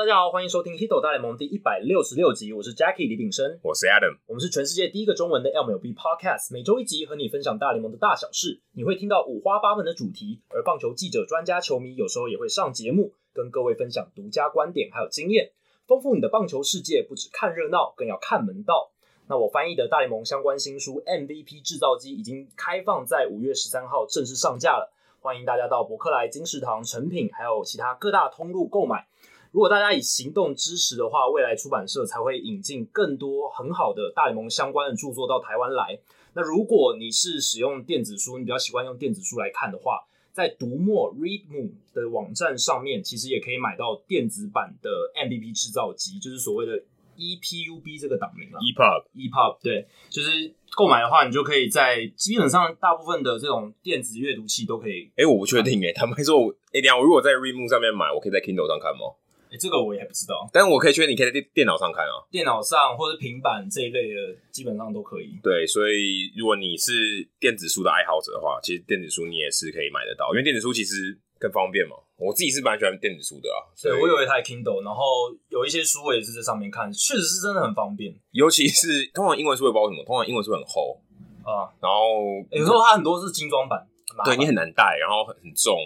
大家好，欢迎收听《Hito 大联盟》第一百六十六集。我是 Jackie 李炳生，我是 Adam，我们是全世界第一个中文的 MLB Podcast，每周一集和你分享大联盟的大小事。你会听到五花八门的主题，而棒球记者、专家、球迷有时候也会上节目，跟各位分享独家观点还有经验，丰富你的棒球世界。不只看热闹，更要看门道。那我翻译的大联盟相关新书《MVP 制造机》已经开放在五月十三号正式上架了，欢迎大家到博客来、金石堂、成品还有其他各大通路购买。如果大家以行动支持的话，未来出版社才会引进更多很好的大联盟相关的著作到台湾来。那如果你是使用电子书，你比较习惯用电子书来看的话，在读墨 Readmoo 的网站上面，其实也可以买到电子版的 MVP 制造机，就是所谓的 EPUB 这个档名了。EPUB EPUB 对，就是购买的话，你就可以在基本上大部分的这种电子阅读器都可以。哎、欸，我不确定哎，他们会说，哎、欸，等下我如果在 Readmoo 上面买，我可以在 Kindle 上看吗？哎、欸，这个我也还不知道，但是我可以确定你可以在电电脑上看啊，电脑上或者平板这一类的基本上都可以。对，所以如果你是电子书的爱好者的话，其实电子书你也是可以买得到，因为电子书其实更方便嘛。我自己是蛮喜欢电子书的啊，对，我有一台 Kindle，然后有一些书我也是在上面看，确实是真的很方便。尤其是通常英文书会包什么？通常英文书很厚啊，然后有时候它很多是精装版，对你很难带，然后很很重。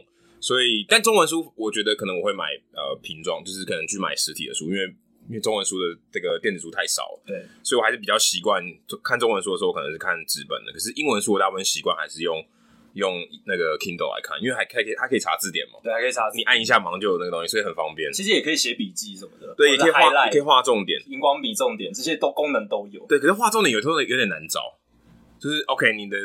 所以，但中文书我觉得可能我会买呃瓶装，就是可能去买实体的书，因为因为中文书的这个电子书太少了，对，所以我还是比较习惯看中文书的时候，可能是看纸本的。可是英文书我大部分习惯还是用用那个 Kindle 来看，因为还可以它可以查字典嘛，对，还可以查字典，你按一下马上就有那个东西，所以很方便。其实也可以写笔记什么的，对，也可以画，也可以画重点，荧光笔重点这些都功能都有。对，可是画重点有时候有点难找，就是 OK 你的。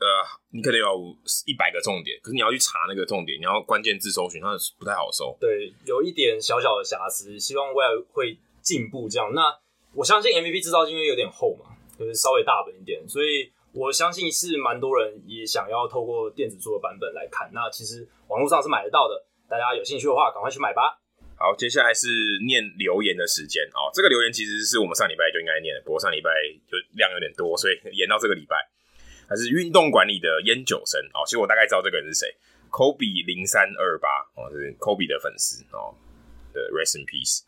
呃，你可能有一百个重点，可是你要去查那个重点，你要关键字搜寻，它不太好搜。对，有一点小小的瑕疵，希望未来会进步。这样，那我相信 MVP 制造机因为有点厚嘛，就是稍微大本一点，所以我相信是蛮多人也想要透过电子书的版本来看。那其实网络上是买得到的，大家有兴趣的话，赶快去买吧。好，接下来是念留言的时间哦。这个留言其实是我们上礼拜就应该念的，不过上礼拜就量有点多，所以延到这个礼拜。还是运动管理的烟酒生哦，其实我大概知道这个人是谁，Kobe 零三二八哦，是 Kobe 的粉丝哦的 Rest in Peace。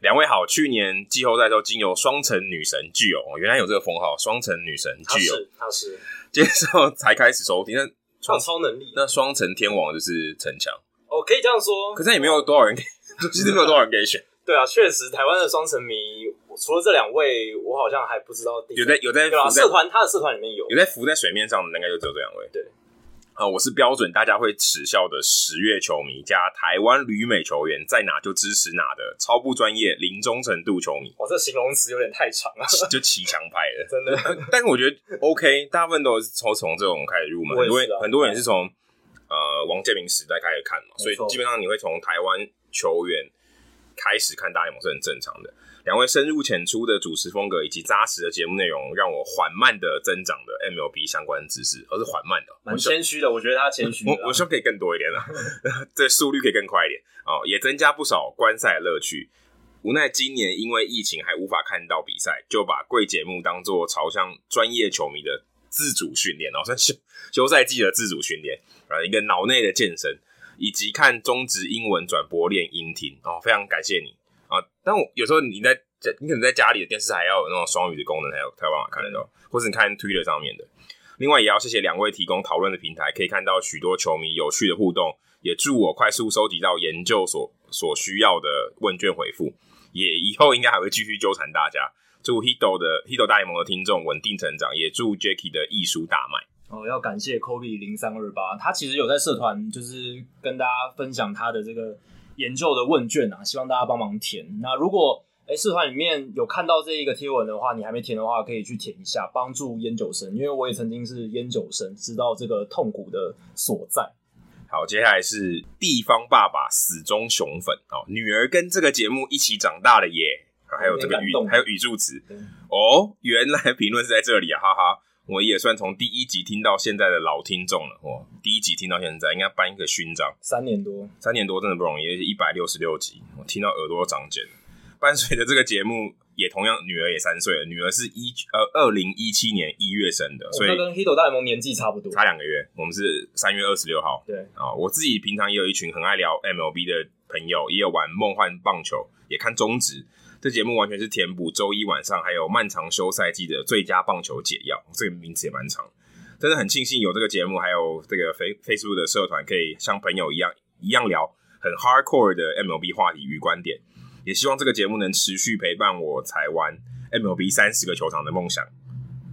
两位好，去年季后赛时候经由双城女神具有哦，原来有这个封号，双城女神具有，他是。接受才开始收听，那超超能力，那双城天王就是陈强。哦，可以这样说，可是也没有多少人给，其实没有多少人给选，对啊，确实台湾的双城迷。除了这两位，我好像还不知道。有在有在社团，他的社团里面有有在浮在水面上的，应该就只有这两位。对，啊，我是标准大家会耻笑的十月球迷加台湾旅美球员，在哪就支持哪的超不专业零忠诚度球迷。哇，这形容词有点太长了，就骑墙派的，真的。但是我觉得 OK，大部分都是从从这种开始入门，因为很多人是从呃王建民时代开始看嘛，所以基本上你会从台湾球员开始看大联盟是很正常的。两位深入浅出的主持风格以及扎实的节目内容，让我缓慢的增长的 MLB 相关知识，而是缓慢的，蛮谦虚的。我觉得他谦虚，我我希望可以更多一点了，这速率可以更快一点哦，也增加不少观赛乐趣。无奈今年因为疫情还无法看到比赛，就把贵节目当做朝向专业球迷的自主训练哦，算休休赛季的自主训练啊，一个脑内的健身，以及看中职英文转播练音听哦，非常感谢你。啊，但我有时候你在你可能在家里的电视还要有那种双语的功能，才有才有办法看得到，或是你看 Twitter 上面的。另外，也要谢谢两位提供讨论的平台，可以看到许多球迷有趣的互动。也祝我快速收集到研究所所需要的问卷回复，也以后应该还会继续纠缠大家。祝 Hito 的 Hito 大联盟的听众稳定成长，也祝 Jackie 的艺术大卖。哦，要感谢 Kobe 零三二八，他其实有在社团就是跟大家分享他的这个。研究的问卷啊，希望大家帮忙填。那如果诶社团里面有看到这一个贴文的话，你还没填的话，可以去填一下，帮助烟酒生，因为我也曾经是烟酒生，知道这个痛苦的所在。好，接下来是地方爸爸死忠熊粉哦，女儿跟这个节目一起长大了耶，还有这个语还有语助词哦，原来评论是在这里啊，哈哈。我也算从第一集听到现在的老听众了，哇！第一集听到现在，应该颁一个勋章。三年多，三年多真的不容易，一百六十六集，我听到耳朵长茧。伴随着这个节目，也同样女儿也三岁了，女儿是一呃二零一七年一月生的，所以跟 Hito 大联盟年纪差不多，差两个月。我们是三月二十六号。对啊，我自己平常也有一群很爱聊 MLB 的朋友，也有玩梦幻棒球，也看中职。这节目完全是填补周一晚上还有漫长休赛季的最佳棒球解药。这个名字也蛮长，真的很庆幸有这个节目，还有这个 Face Facebook 的社团，可以像朋友一样一样聊很 hardcore 的 MLB 话题与观点。也希望这个节目能持续陪伴我才玩 MLB 三十个球场的梦想。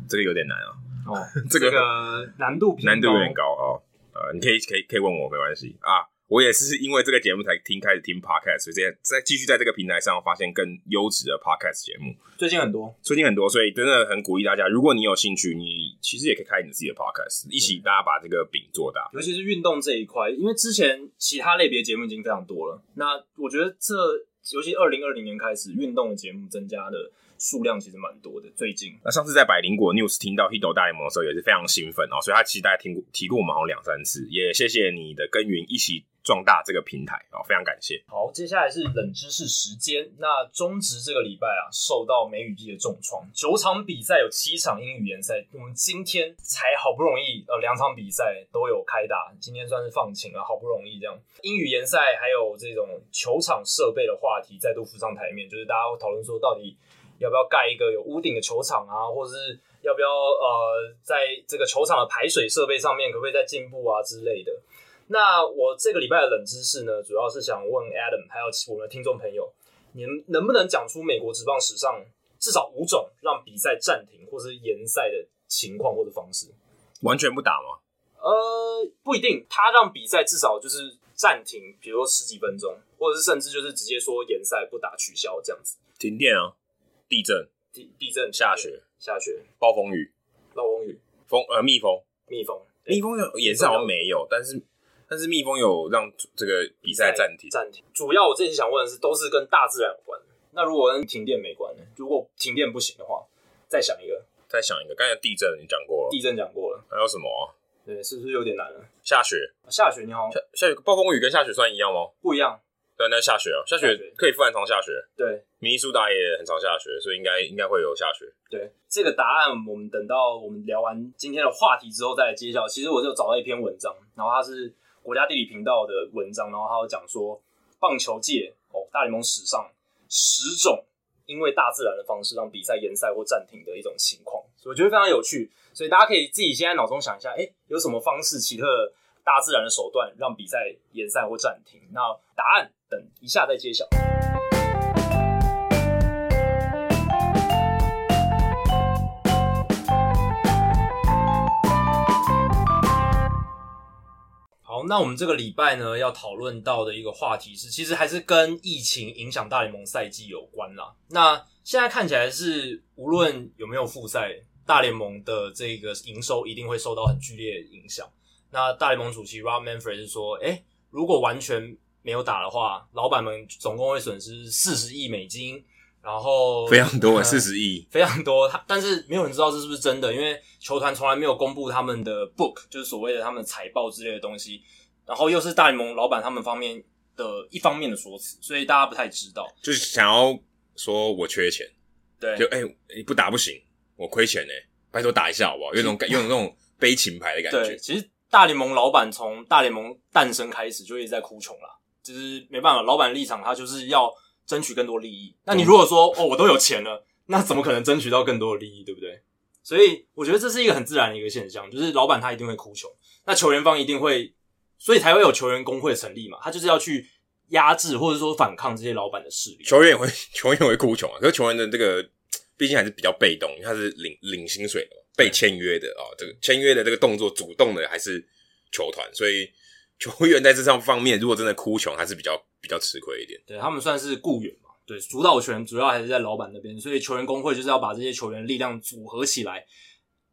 这个有点难啊，哦，这个难度难度有点高哦。呃，你可以可以可以问我，没关系啊。我也是因为这个节目才听开始听 podcast，所以在在继续在这个平台上发现更优质的 podcast 节目。最近很多，最近很多，所以真的很鼓励大家，如果你有兴趣，你其实也可以开你自己的 podcast，一起大家把这个饼做大。尤其是运动这一块，因为之前其他类别节目已经非常多了，那我觉得这尤其二零二零年开始，运动的节目增加的。数量其实蛮多的。最近，那上次在百灵果 news 听到 Hito 大联盟的时候，也是非常兴奋哦。所以他其实大家听过提过我们好像两三次，也谢谢你的耕耘，一起壮大这个平台哦，非常感谢。好，接下来是冷知识时间。那中职这个礼拜啊，受到梅雨季的重创，九场比赛有七场英语联赛，我们今天才好不容易呃两场比赛都有开打，今天算是放晴了，好不容易这样。英语联赛还有这种球场设备的话题再度浮上台面，就是大家会讨论说到底。要不要盖一个有屋顶的球场啊？或者是要不要呃，在这个球场的排水设备上面，可不可以再进步啊之类的？那我这个礼拜的冷知识呢，主要是想问 Adam 还有我们的听众朋友，你们能不能讲出美国职棒史上至少五种让比赛暂停或是延赛的情况或者方式？完全不打吗？呃，不一定，他让比赛至少就是暂停，比如说十几分钟，或者是甚至就是直接说延赛不打取消这样子。停电啊！地震、地地震、下雪、下雪、暴风雨、暴风雨、风呃蜜蜂、蜜蜂、蜜蜂有也是好像没有，但是但是蜜蜂有让这个比赛暂停暂停。主要我这次想问的是，都是跟大自然有关。那如果跟停电没关呢？如果停电不行的话，再想一个，再想一个。刚才地震你讲过了，地震讲过了，还有什么？对，是不是有点难了？下雪，下雪你好，下下雪，暴风雨跟下雪算一样吗？不一样。对，那下雪哦，下雪可以复原常下雪。对，明尼苏达也很常下雪，所以应该应该会有下雪。对，这个答案我们等到我们聊完今天的话题之后再来揭晓。其实我就找到一篇文章，然后它是国家地理频道的文章，然后他有讲说棒球界哦，大联盟史上十种因为大自然的方式让比赛延赛或暂停的一种情况，所以我觉得非常有趣。所以大家可以自己现在脑中想一下，哎，有什么方式奇特大自然的手段让比赛延赛或暂停？那答案。等一下再揭晓。那我们这个礼拜呢，要讨论到的一个话题是，其实还是跟疫情影响大联盟赛季有关啦。那现在看起来是，无论有没有复赛，大联盟的这个营收一定会受到很剧烈的影响。那大联盟主席 Rob Manfred 是说，诶，如果完全没有打的话，老板们总共会损失四十亿美金，然后非常多，四十亿非常多。他但是没有人知道这是不是真的，因为球团从来没有公布他们的 book，就是所谓的他们财报之类的东西。然后又是大联盟老板他们方面的一方面的说辞，所以大家不太知道。就是想要说我缺钱，对，就哎，不打不行，我亏钱呢，拜托打一下好不好？有种感，有种 那种悲情牌的感觉。对，其实大联盟老板从大联盟诞生开始就一直在哭穷啦。就是没办法，老板立场他就是要争取更多利益。那你如果说哦，我都有钱了，那怎么可能争取到更多的利益，对不对？所以我觉得这是一个很自然的一个现象，就是老板他一定会哭穷，那球员方一定会，所以才会有球员工会成立嘛。他就是要去压制或者说反抗这些老板的势力。球员也会，球员也会哭穷啊。可是球员的这个毕竟还是比较被动，他是领领薪水的，被签约的啊、哦。这个签约的这个动作，主动的还是球团，所以。球员在这上方面，如果真的哭穷，还是比较比较吃亏一点。对，他们算是雇员嘛，对，主导权主要还是在老板那边，所以球员工会就是要把这些球员力量组合起来，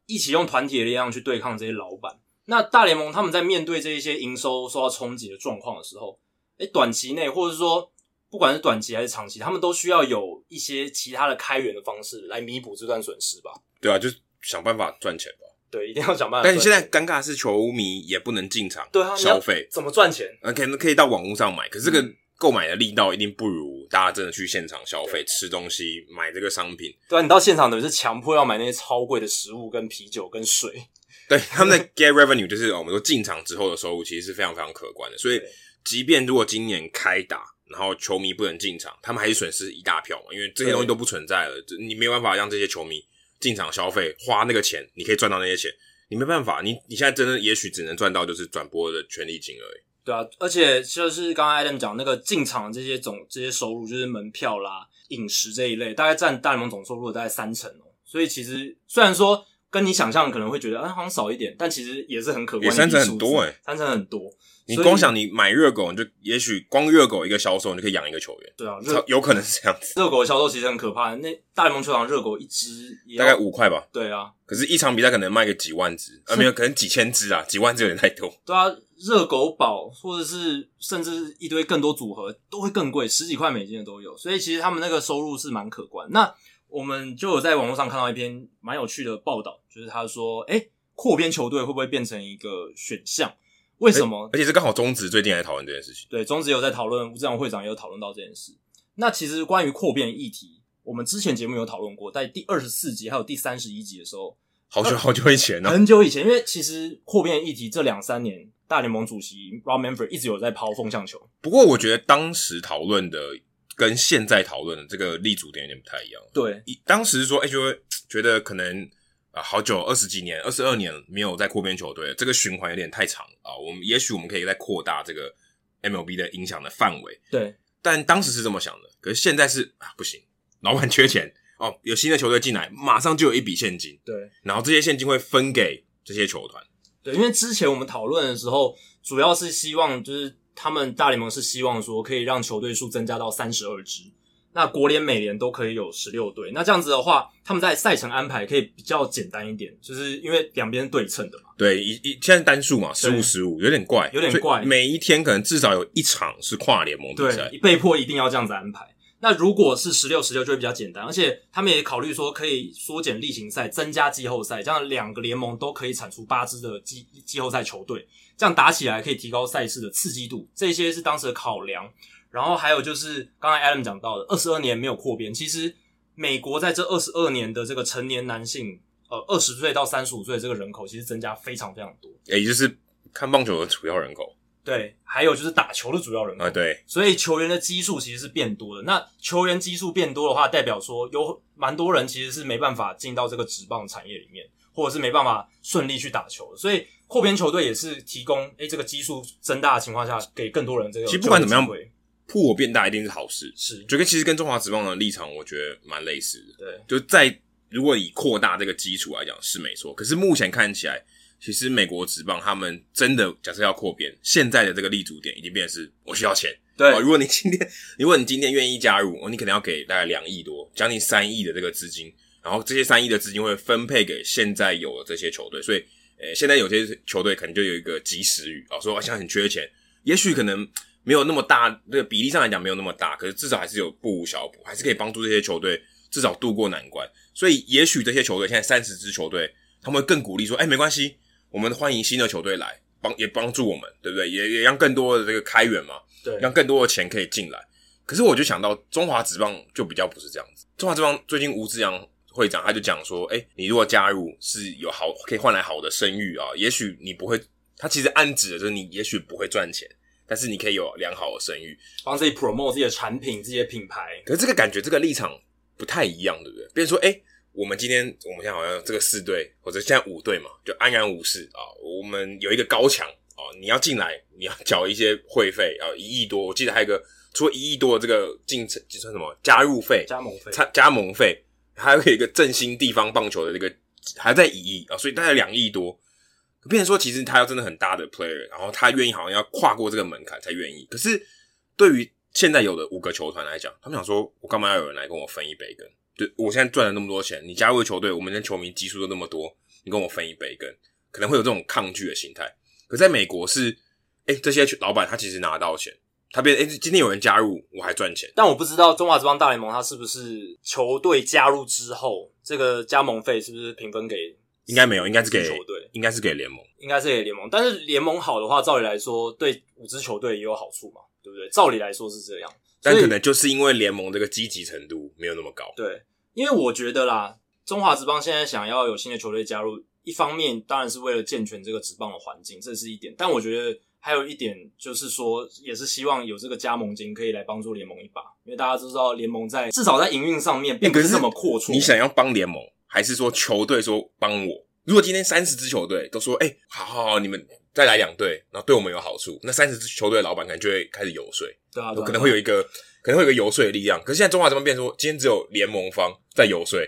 一起用团体的力量去对抗这些老板。那大联盟他们在面对这一些营收受到冲击的状况的时候，诶，短期内或者是说不管是短期还是长期，他们都需要有一些其他的开源的方式来弥补这段损失吧？对啊，就是想办法赚钱吧。对，一定要想办法。但你现在尴尬的是，球迷也不能进场，对啊，消费怎么赚钱？嗯，可能可以到网络上买，可是这个购买的力道一定不如大家真的去现场消费、吃东西、买这个商品。对啊，你到现场等于是强迫要买那些超贵的食物、跟啤酒、跟水。对，他们的 get revenue 就是我们说进场之后的收入，其实是非常非常可观的。所以，即便如果今年开打然后球迷不能进场，他们还是损失一大票嘛，因为这些东西都不存在了，你没有办法让这些球迷进场消费，花那个钱，你可以赚到那些钱，你没办法，你你现在真的也许只能赚到就是转播的权利金而已。对啊，而且就是刚刚 Adam 讲那个进场这些总这些收入，就是门票啦、饮食这一类，大概占大联盟总收入的大概三成哦。所以其实虽然说跟你想象可能会觉得啊好像少一点，但其实也是很可观的。三成很多诶、欸、三成很多。你光想你买热狗，你就也许光热狗一个销售，你就可以养一个球员。对啊，有可能是这样子。热狗的销售其实很可怕，那大联盟球场热狗一只大概五块吧。对啊，可是，一场比赛可能卖个几万只，啊，没有，可能几千只啊，几万只有点太多。对啊，热狗堡或者是甚至一堆更多组合都会更贵，十几块美金的都有。所以其实他们那个收入是蛮可观。那我们就有在网络上看到一篇蛮有趣的报道，就是他说，哎、欸，扩编球队会不会变成一个选项？为什么？而且是刚好中职最近来讨论这件事情。对，中职有在讨论，吴志扬会长也有讨论到这件事。那其实关于扩编议题，我们之前节目有讨论过，在第二十四集还有第三十一集的时候，好久好久以前呢、啊，很久以前。因为其实扩编议题这两三年，大联盟主席 Rob Manfred 一直有在抛风向球。不过我觉得当时讨论的跟现在讨论的这个立足点有点不太一样。对，当时说，哎、欸，就会觉得可能。啊，好久，二十几年，二十二年没有在扩编球队，这个循环有点太长啊。我们也许我们可以再扩大这个 MLB 的影响的范围。对，但当时是这么想的，可是现在是啊，不行，老板缺钱哦，有新的球队进来，马上就有一笔现金。对，然后这些现金会分给这些球团。对，因为之前我们讨论的时候，主要是希望就是他们大联盟是希望说可以让球队数增加到三十二支。那国联、美联都可以有十六队，那这样子的话，他们在赛程安排可以比较简单一点，就是因为两边对称的嘛。对，一一现在单数嘛，十五十五，有点怪，有点怪。每一天可能至少有一场是跨联盟比赛，被迫一定要这样子安排。那如果是十六十六就会比较简单，而且他们也考虑说可以缩减例行赛，增加季后赛，这样两个联盟都可以产出八支的季季后赛球队，这样打起来可以提高赛事的刺激度，这些是当时的考量。然后还有就是刚才 Adam 讲到的，二十二年没有扩编。其实美国在这二十二年的这个成年男性，呃，二十岁到三十五岁的这个人口，其实增加非常非常多。也就是看棒球的主要人口。对，还有就是打球的主要人口。啊，对。所以球员的基数其实是变多的。那球员基数变多的话，代表说有蛮多人其实是没办法进到这个职棒产业里面，或者是没办法顺利去打球的。所以扩编球队也是提供，诶，这个基数增大的情况下，给更多人这个。其实不管怎么样。铺我变大一定是好事，是，就跟其实跟中华职棒的立场，我觉得蛮类似的。对，就在如果以扩大这个基础来讲是没错，可是目前看起来，其实美国职棒他们真的假设要扩编，现在的这个立足点已经变成是我需要钱。对，如果你今天 如果你今天愿意加入，你可能要给大概两亿多，将近三亿的这个资金，然后这些三亿的资金会分配给现在有的这些球队，所以，呃，现在有些球队可能就有一个及时雨啊，说我现在很缺钱，也许可能。没有那么大，这个比例上来讲没有那么大，可是至少还是有不无小补，还是可以帮助这些球队至少渡过难关。所以也许这些球队现在三十支球队，他们会更鼓励说：“哎，没关系，我们欢迎新的球队来帮，也帮助我们，对不对？也也让更多的这个开源嘛，对，让更多的钱可以进来。可是我就想到中华职棒就比较不是这样子。中华职棒最近吴志扬会长他就讲说：“哎，你如果加入是有好可以换来好的声誉啊，也许你不会，他其实暗指的就是你也许不会赚钱。”但是你可以有良好的声誉，帮自己 promote 自己的产品、自己的品牌。可是这个感觉、这个立场不太一样，对不对？比如说，诶，我们今天我们现在好像这个四队或者现在五队嘛，就安然无事啊。我们有一个高墙啊，你要进来，你要缴一些会费啊，一亿多。我记得还有一个除了一亿多的这个进程，就算什么加入费、加盟费、加加盟费，还有一个振兴地方棒球的这个还在一亿啊，所以大概两亿多。变成说，其实他要真的很大的 player，然后他愿意好像要跨过这个门槛才愿意。可是对于现在有的五个球团来讲，他们想说，我干嘛要有人来跟我分一杯羹？就我现在赚了那么多钱，你加入球队，我们的球迷基数都那么多，你跟我分一杯羹，可能会有这种抗拒的心态。可在美国是，哎，这些老板他其实拿到钱，他变哎，今天有人加入，我还赚钱。但我不知道中华职棒大联盟，他是不是球队加入之后，这个加盟费是不是平分给？应该没有，应该是给球队，应该是给联盟，应该是给联盟。但是联盟好的话，照理来说，对五支球队也有好处嘛，对不对？照理来说是这样，但可能就是因为联盟这个积极程度没有那么高。对，因为我觉得啦，中华职棒现在想要有新的球队加入，一方面当然是为了健全这个职棒的环境，这是一点。但我觉得还有一点就是说，也是希望有这个加盟金可以来帮助联盟一把，因为大家都知道联盟在至少在营运上面并不是这么阔绰。你想要帮联盟，还是说球队说帮我？如果今天三十支球队都说，哎、欸，好好好，你们再来两队，然后对我们有好处，那三十支球队的老板可能就会开始游说，对啊，可能会有一个可能会有一个游说的力量。可是现在中华这边变说，今天只有联盟方在游说，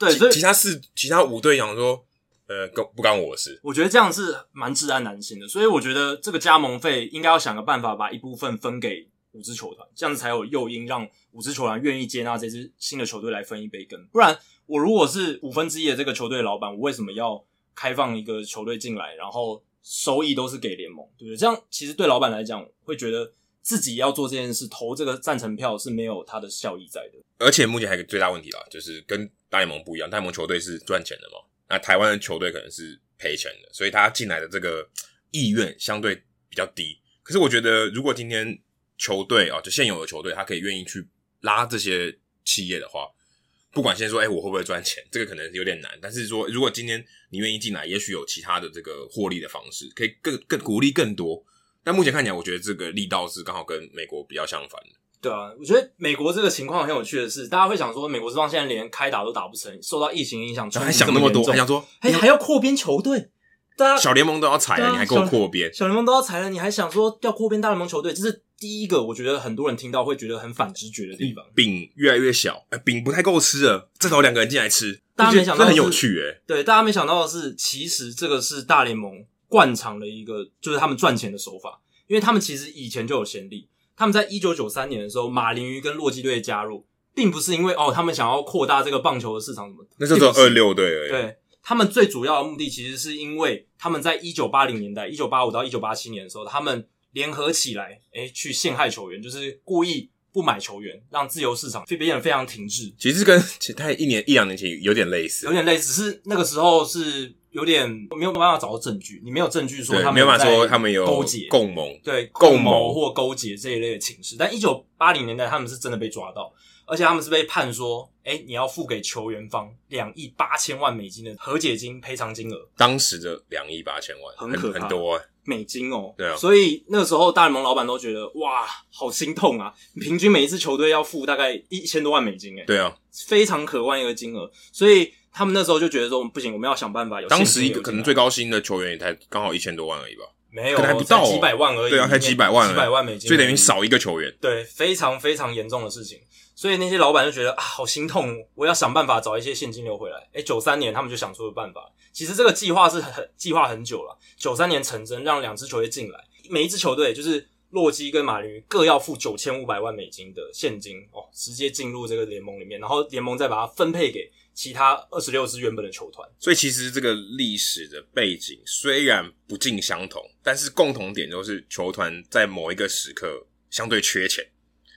对，所以其他四其他五队想说。呃，不不干我的事。我觉得这样是蛮治安难行的，所以我觉得这个加盟费应该要想个办法，把一部分分给五支球团，这样子才有诱因，让五支球团愿意接纳这支新的球队来分一杯羹。不然，我如果是五分之一的这个球队老板，我为什么要开放一个球队进来，然后收益都是给联盟，对不对？这样其实对老板来讲，会觉得自己要做这件事，投这个赞成票是没有它的效益在的。而且目前还有一个最大问题啦，就是跟大联盟不一样，大联盟球队是赚钱的嘛。那台湾的球队可能是赔钱的，所以他进来的这个意愿相对比较低。可是我觉得，如果今天球队啊，就现有的球队，他可以愿意去拉这些企业的话，不管先说，哎、欸，我会不会赚钱，这个可能有点难。但是说，如果今天你愿意进来，也许有其他的这个获利的方式，可以更更鼓励更多。但目前看起来，我觉得这个力道是刚好跟美国比较相反的。对啊，我觉得美国这个情况很有趣的是，大家会想说，美国这方现在连开打都打不成，受到疫情影响，还想那么多，还想说，哎，还要扩编球队，大家小联盟都要裁了，你还给我扩编？小联盟都要裁了，你还想说要扩编大联盟球队？这是第一个，我觉得很多人听到会觉得很反直觉的地方。饼越来越小，哎，饼不太够吃了，正好两个人进来吃，大家没想到，很有趣哎。对，大家没想到的是，其实这个是大联盟惯常的一个，就是他们赚钱的手法，因为他们其实以前就有先例。他们在一九九三年的时候，马林鱼跟洛基队加入，并不是因为哦，他们想要扩大这个棒球的市场什么。那时候只有二六队而已。对，他们最主要的目的，其实是因为他们在一九八零年代，一九八五到一九八七年的时候，他们联合起来，诶，去陷害球员，就是故意不买球员，让自由市场变得非常停滞。其实跟其他一年一两年前有点类似，有点类似，只是那个时候是。有点没有办法找到证据，你没有证据说他们没有办法说他们有勾结、共谋，对共谋或勾结这一类的情势。但一九八零年代他们是真的被抓到，而且他们是被判说，哎、欸，你要付给球员方两亿八千万美金的和解金赔偿金额。当时的两亿八千万很可，很多、欸、美金哦、喔。对啊，所以那个时候大联盟老板都觉得哇，好心痛啊！平均每一支球队要付大概一千多万美金、欸，诶对啊，非常可观一个金额，所以。他们那时候就觉得说不行，我们要想办法有。当时一个可能最高薪的球员也才刚好一千多万而已吧，没有，可能还不到、喔、几百万而已。对啊，才几百万，几百万美金，所以等于少一个球员。对，非常非常严重的事情。所以那些老板就觉得啊，好心痛，我要想办法找一些现金流回来。诶，九三年他们就想出了办法。其实这个计划是很计划很久了，九三年成真，让两支球队进来，每一支球队就是洛基跟马林各要付九千五百万美金的现金哦，直接进入这个联盟里面，然后联盟再把它分配给。其他二十六支原本的球团，所以其实这个历史的背景虽然不尽相同，但是共同点都是球团在某一个时刻相对缺钱，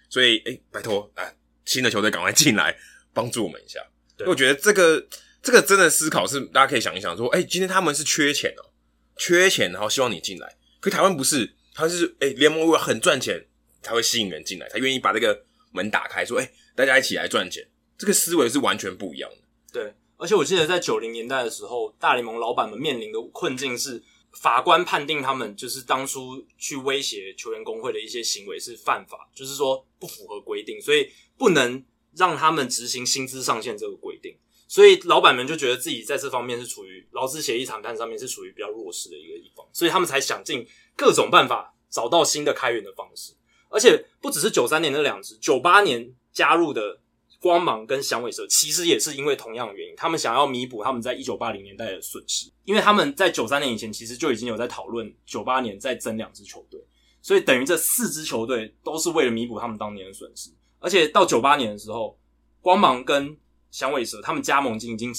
所以哎、欸，拜托啊，新的球队赶快进来帮助我们一下。对，我觉得这个这个真的思考是大家可以想一想，说哎、欸，今天他们是缺钱哦、喔，缺钱，然后希望你进来。可台湾不是，他是哎，联盟如果很赚钱才会吸引人进来，才愿意把这个门打开，说哎、欸，大家一起来赚钱。这个思维是完全不一样的。对，而且我记得在九零年代的时候，大联盟老板们面临的困境是，法官判定他们就是当初去威胁球员工会的一些行为是犯法，就是说不符合规定，所以不能让他们执行薪资上限这个规定。所以老板们就觉得自己在这方面是处于劳资协议谈判上面是属于比较弱势的一个一方，所以他们才想尽各种办法找到新的开源的方式。而且不只是九三年那两支，九八年加入的。光芒跟响尾蛇其实也是因为同样的原因，他们想要弥补他们在一九八零年代的损失，因为他们在九三年以前其实就已经有在讨论九八年再增两支球队，所以等于这四支球队都是为了弥补他们当年的损失。而且到九八年的时候，光芒跟响尾蛇他们加盟金已经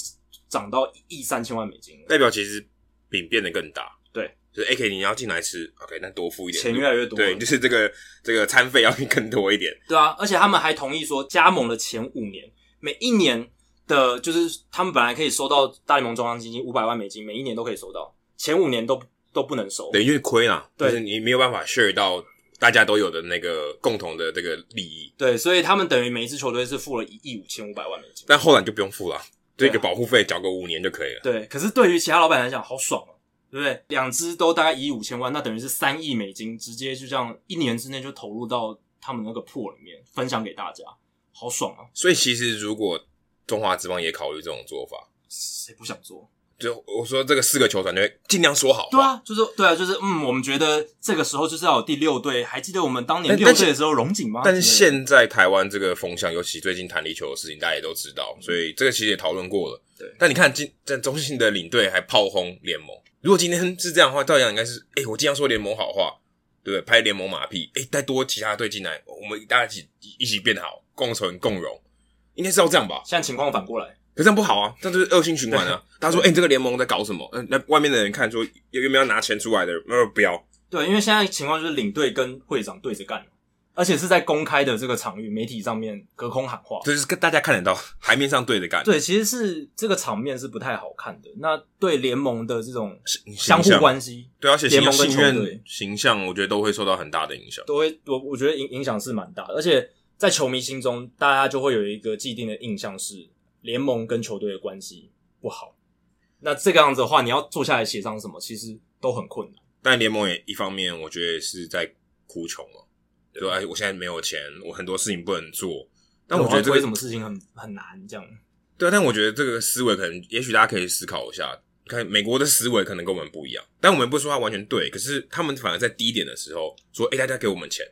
涨到一亿三千万美金了，代表其实饼变得更大。对。就是 AK，你要进来吃，OK，那多付一点，钱越来越多。对，就是这个这个餐费要更多一点。对啊，而且他们还同意说，加盟的前五年，每一年的，就是他们本来可以收到大联盟中央基金五百万美金，每一年都可以收到，前五年都都不能收，等于亏啦。对，就是你没有办法 share 到大家都有的那个共同的这个利益。对，所以他们等于每一支球队是付了一亿五千五百万美金，但后来就不用付了，这个保护费缴个五年就可以了。对，可是对于其他老板来讲，好爽啊。对不对？两只都大概一亿五千万，那等于是三亿美金，直接就这样一年之内就投入到他们那个 pool 里面，分享给大家，好爽啊！所以其实如果中华之邦也考虑这种做法，谁不想做？就我说这个四个球团队尽量说好，对啊，就是对啊，就是嗯，我们觉得这个时候就是要有第六队。还记得我们当年六队的时候，荣景吗？但是现在台湾这个风向，尤其最近弹力球的事情，大家也都知道，所以这个其实也讨论过了。对，但你看今在中信的领队还炮轰联盟，如果今天是这样的话，照样应该是，哎、欸，我经常说联盟好话，对不对？拍联盟马屁，哎、欸，带多其他队进来，我们大家一起一起变好，共存共荣，应该是要这样吧？现在情况反过来。可这样不好啊，这就是恶性循环啊！大家说，哎、欸，你这个联盟在搞什么？嗯，那外面的人看说有有没有拿钱出来的？没有，不要。对，因为现在情况就是领队跟会长对着干，而且是在公开的这个场域，媒体上面隔空喊话，就是跟大家看得到台面上对着干。对，其实是这个场面是不太好看的。那对联盟的这种相互关系，对，而且联盟跟球队形象，我觉得都会受到很大的影响。都会，我我觉得影影响是蛮大的，而且在球迷心中，大家就会有一个既定的印象是。联盟跟球队的关系不好，那这个样子的话，你要坐下来协商什么，其实都很困难。但联盟也一方面，我觉得是在哭穷嘛，对吧？我现在没有钱，我很多事情不能做。但我觉得这个什么事情很很难，这样。对，但我觉得这个思维可能，也许大家可以思考一下，看美国的思维可能跟我们不一样。但我们不说他完全对，可是他们反而在低点的时候说：“哎，大家给我们钱。”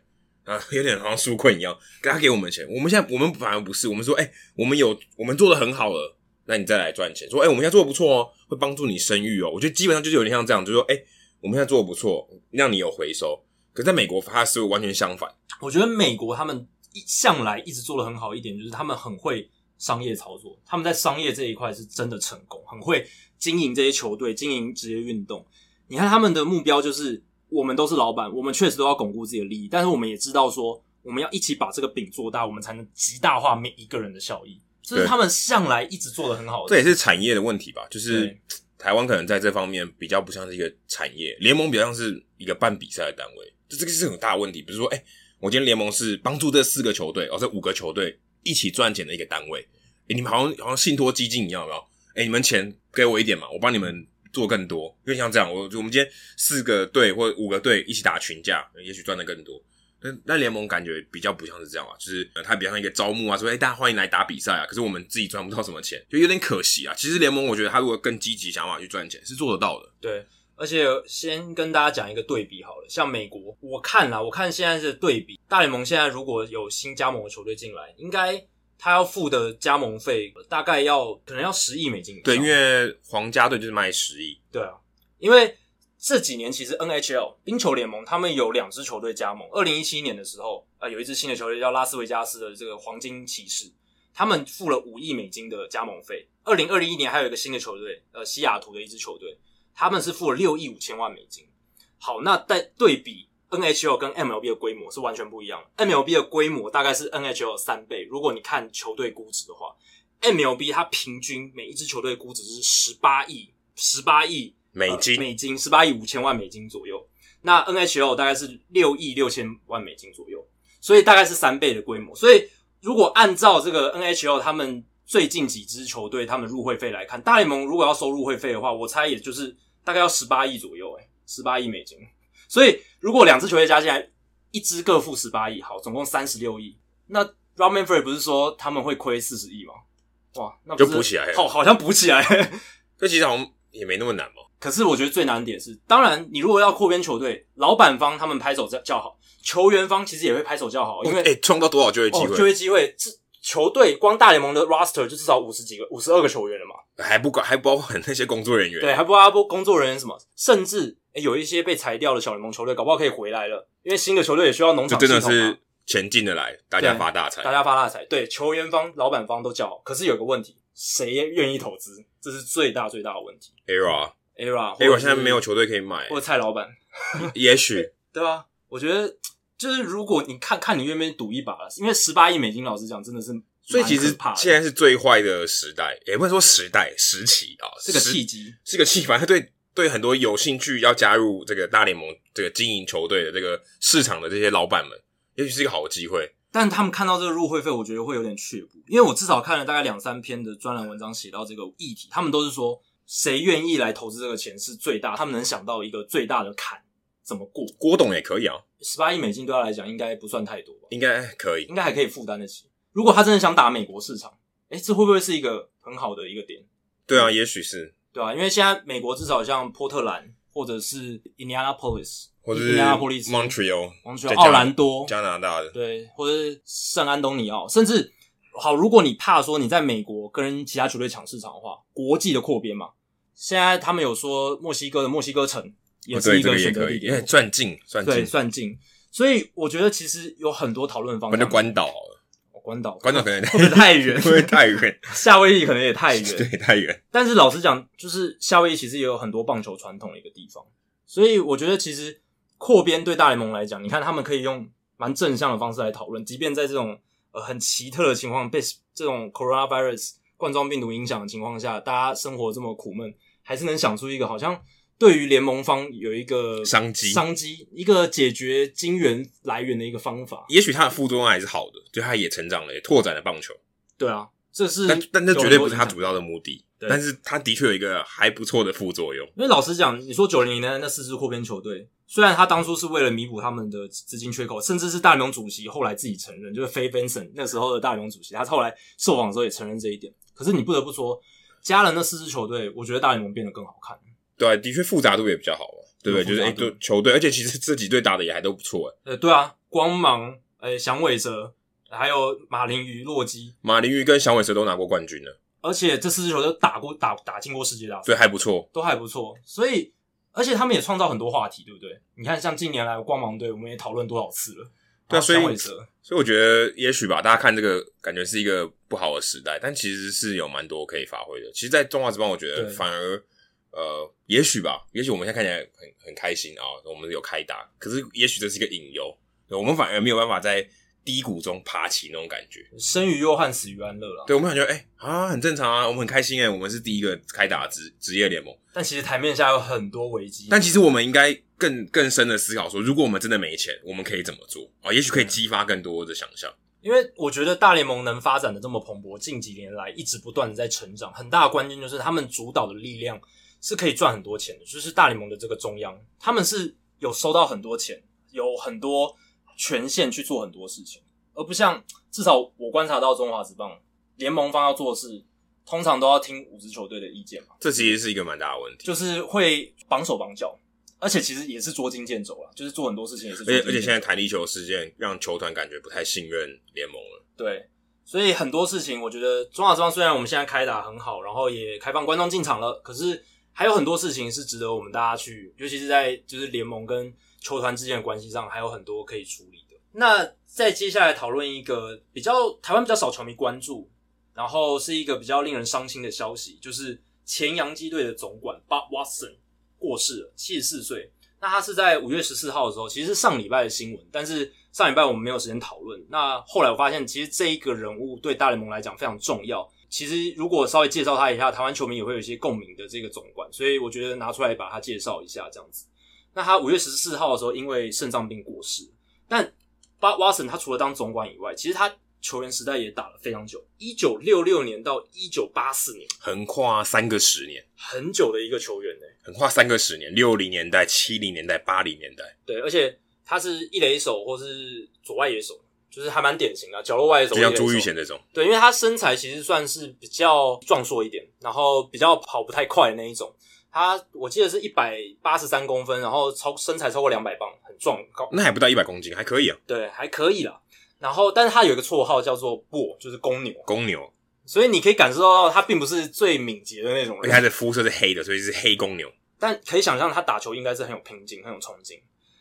啊，有点好像纾困一样，给他给我们钱。我们现在我们反而不是，我们说，哎、我们有我们做的很好了，那你再来赚钱。说，哎、我们现在做的不错哦，会帮助你生育哦。我觉得基本上就是有点像这样，就是说，哎、我们现在做的不错，让你有回收。可在美国，他的思维完全相反。我觉得美国他们一向来一直做的很好一点，就是他们很会商业操作，他们在商业这一块是真的成功，很会经营这些球队，经营职业运动。你看他们的目标就是。我们都是老板，我们确实都要巩固自己的利益，但是我们也知道说，我们要一起把这个饼做大，我们才能极大化每一个人的效益。这是他们向来一直做的很好的。这也是产业的问题吧？就是台湾可能在这方面比较不像是一个产业，联盟比较像是一个办比赛的单位，这这个是很大的问题。比如说，哎、欸，我今天联盟是帮助这四个球队，哦，这五个球队一起赚钱的一个单位。哎、欸，你们好像好像信托基金一样，有没有？哎、欸，你们钱给我一点嘛，我帮你们。做更多，因为像这样，我我们今天四个队或五个队一起打群架，也许赚的更多。那那联盟感觉比较不像是这样啊，就是它比较像一个招募啊，说哎、欸、大家欢迎来打比赛啊，可是我们自己赚不到什么钱，就有点可惜啊。其实联盟我觉得他如果更积极想法去赚钱，是做得到的。对，而且先跟大家讲一个对比好了，像美国，我看啦，我看现在是对比大联盟现在如果有新加盟的球队进来，应该。他要付的加盟费大概要可能要十亿美金。对，因为皇家队就是卖十亿。对啊，因为这几年其实 NHL 冰球联盟他们有两支球队加盟。二零一七年的时候，呃，有一支新的球队叫拉斯维加斯的这个黄金骑士，他们付了五亿美金的加盟费。二零二一年还有一个新的球队，呃，西雅图的一支球队，他们是付了六亿五千万美金。好，那在对比。NHL 跟 MLB 的规模是完全不一样的。MLB 的规模大概是 NHL 三倍。如果你看球队估值的话，MLB 它平均每一支球队估值是十八亿，十八亿美金，呃、美金十八亿五千万美金左右。那 NHL 大概是六亿六千万美金左右，所以大概是三倍的规模。所以如果按照这个 NHL 他们最近几支球队他们入会费来看，大联盟如果要收入会费的话，我猜也就是大概要十八亿左右，诶，十八亿美金。所以，如果两支球队加起来，一支各付十八亿，好，总共三十六亿。那 Rob Manfred 不是说他们会亏四十亿吗？哇，那不就补起来了，好，好像补起来。这其实好像也没那么难嘛。可是我觉得最难点是，当然，你如果要扩编球队，老板方他们拍手叫叫好，球员方其实也会拍手叫好，因为诶创造多少就业机会？哦、就业机会，这球队光大联盟的 roster 就至少五十几个、五十二个球员了嘛，还不管，还包括那些工作人员，对，还不包括工作人员什么，甚至。欸、有一些被裁掉的小联盟球队，搞不好可以回来了，因为新的球队也需要农场系统。就真的是前进的来，大家发大财，大家发大财。对，球员方、老板方都叫好，可是有个问题，谁愿意投资？这是最大最大的问题。ERA，ERA，ERA 现在没有球队可以买，或者蔡老板，也许 对吧？我觉得就是如果你看看你愿不愿意赌一把了，因为十八亿美金，老实讲真的是，所以其实现在是最坏的时代，也不能说时代时期啊，是个契机，是个契机，反正对。对很多有兴趣要加入这个大联盟这个经营球队的这个市场的这些老板们，也许是一个好的机会。但他们看到这个入会费，我觉得会有点却步，因为我至少看了大概两三篇的专栏文章，写到这个议题，他们都是说谁愿意来投资这个钱是最大，他们能想到一个最大的坎怎么过？郭董也可以啊，十八亿美金对他来讲应该不算太多吧？应该可以，应该还可以负担得起。如果他真的想打美国市场，哎，这会不会是一个很好的一个点？对啊，也许是，对啊，因为现在美国至少像波特兰或者是 Indianapolis，或者是 Montreal，奥兰多，加拿大的，对，或者是圣安东尼奥，甚至。好，如果你怕说你在美国跟其他球队抢市场的话，国际的扩编嘛，现在他们有说墨西哥的墨西哥城也是一个选择地点，算近，算近，对，算近。所以我觉得其实有很多讨论方向。那就关岛好了，关岛，关岛可能 会不会太远，会不会太远？夏威夷可能也太远，对，太远。但是老实讲，就是夏威夷其实也有很多棒球传统的一个地方，所以我觉得其实扩编对大联盟来讲，你看他们可以用蛮正向的方式来讨论，即便在这种。呃，很奇特的情况，被这种 coronavirus 冠状病毒影响的情况下，大家生活这么苦闷，还是能想出一个好像对于联盟方有一个商机，商机一个解决金源来源的一个方法。也许它的副作用还是好的，就它也成长了，也拓展了棒球。对啊，这是但但这绝对不是它主要的目的。但是它的确有一个还不错的副作用。因为老实讲，你说九零年代那四支扩编球队。虽然他当初是为了弥补他们的资金缺口，甚至是大联盟主席后来自己承认，就是 Fay Vincent 那时候的大联盟主席，他后来受访的时候也承认这一点。可是你不得不说，加了那四支球队，我觉得大联盟变得更好看。对、啊，的确复杂度也比较好嘛，对不对？就是哎，对、欸、球队，而且其实这几队打的也还都不错哎。呃，对啊，光芒、诶响尾蛇，还有马林鱼、洛基，马林鱼跟响尾蛇都拿过冠军了，而且这四支球队打过打打进过世界大赛，对，还不错，都还不错，所以。而且他们也创造很多话题，对不对？你看，像近年来光芒队，我们也讨论多少次了。对啊，所以所以我觉得，也许吧，大家看这个感觉是一个不好的时代，但其实是有蛮多可以发挥的。其实，在中华职棒，我觉得反而呃，也许吧，也许我们现在看起来很很开心啊，我们有开打，可是也许这是一个隐忧，我们反而没有办法在。低谷中爬起那种感觉，生于忧患，死于安乐了。对，我们感觉，哎、欸、啊，很正常啊，我们很开心哎，我们是第一个开打职职业联盟。但其实台面下有很多危机。但其实我们应该更更深的思考说，如果我们真的没钱，我们可以怎么做啊？也许可以激发更多的想象。因为我觉得大联盟能发展的这么蓬勃，近几年来一直不断的在成长，很大的关键就是他们主导的力量是可以赚很多钱的，就是大联盟的这个中央，他们是有收到很多钱，有很多。权限去做很多事情，而不像至少我观察到中华职棒联盟方要做的事，通常都要听五支球队的意见嘛。这其实是一个蛮大的问题，就是会绑手绑脚，而且其实也是捉襟见肘啊，就是做很多事情也是。而且而且现在弹力球事件让球团感觉不太信任联盟了。对，所以很多事情我觉得中华职棒虽然我们现在开打很好，然后也开放观众进场了，可是还有很多事情是值得我们大家去，尤其是在就是联盟跟。球团之间的关系上还有很多可以处理的。那再接下来讨论一个比较台湾比较少球迷关注，然后是一个比较令人伤心的消息，就是前洋基队的总管 Bob Watson 过世了，七十四岁。那他是在五月十四号的时候，其实是上礼拜的新闻，但是上礼拜我们没有时间讨论。那后来我发现，其实这一个人物对大联盟来讲非常重要。其实如果稍微介绍他一下，台湾球迷也会有一些共鸣的这个总管，所以我觉得拿出来把他介绍一下，这样子。那他五月十四号的时候，因为肾脏病过世。但巴瓦森他除了当总管以外，其实他球员时代也打了非常久，一九六六年到一九八四年，横跨三个十年，很久的一个球员呢。横跨三个十年，六零年代、七零年代、八零年代。对，而且他是一垒手或是左外野手，就是还蛮典型的角落外野手，就像朱玉贤那种。对，因为他身材其实算是比较壮硕一点，然后比较跑不太快的那一种。他我记得是一百八十三公分，然后超身材超过两百磅，很壮高。那还不到一百公斤，还可以啊。对，还可以啦。然后，但是他有一个绰号叫做“波”，就是公牛。公牛。所以你可以感受到他并不是最敏捷的那种人。而且他的肤色是黑的，所以是黑公牛。但可以想象他打球应该是很有拼劲、很有冲劲。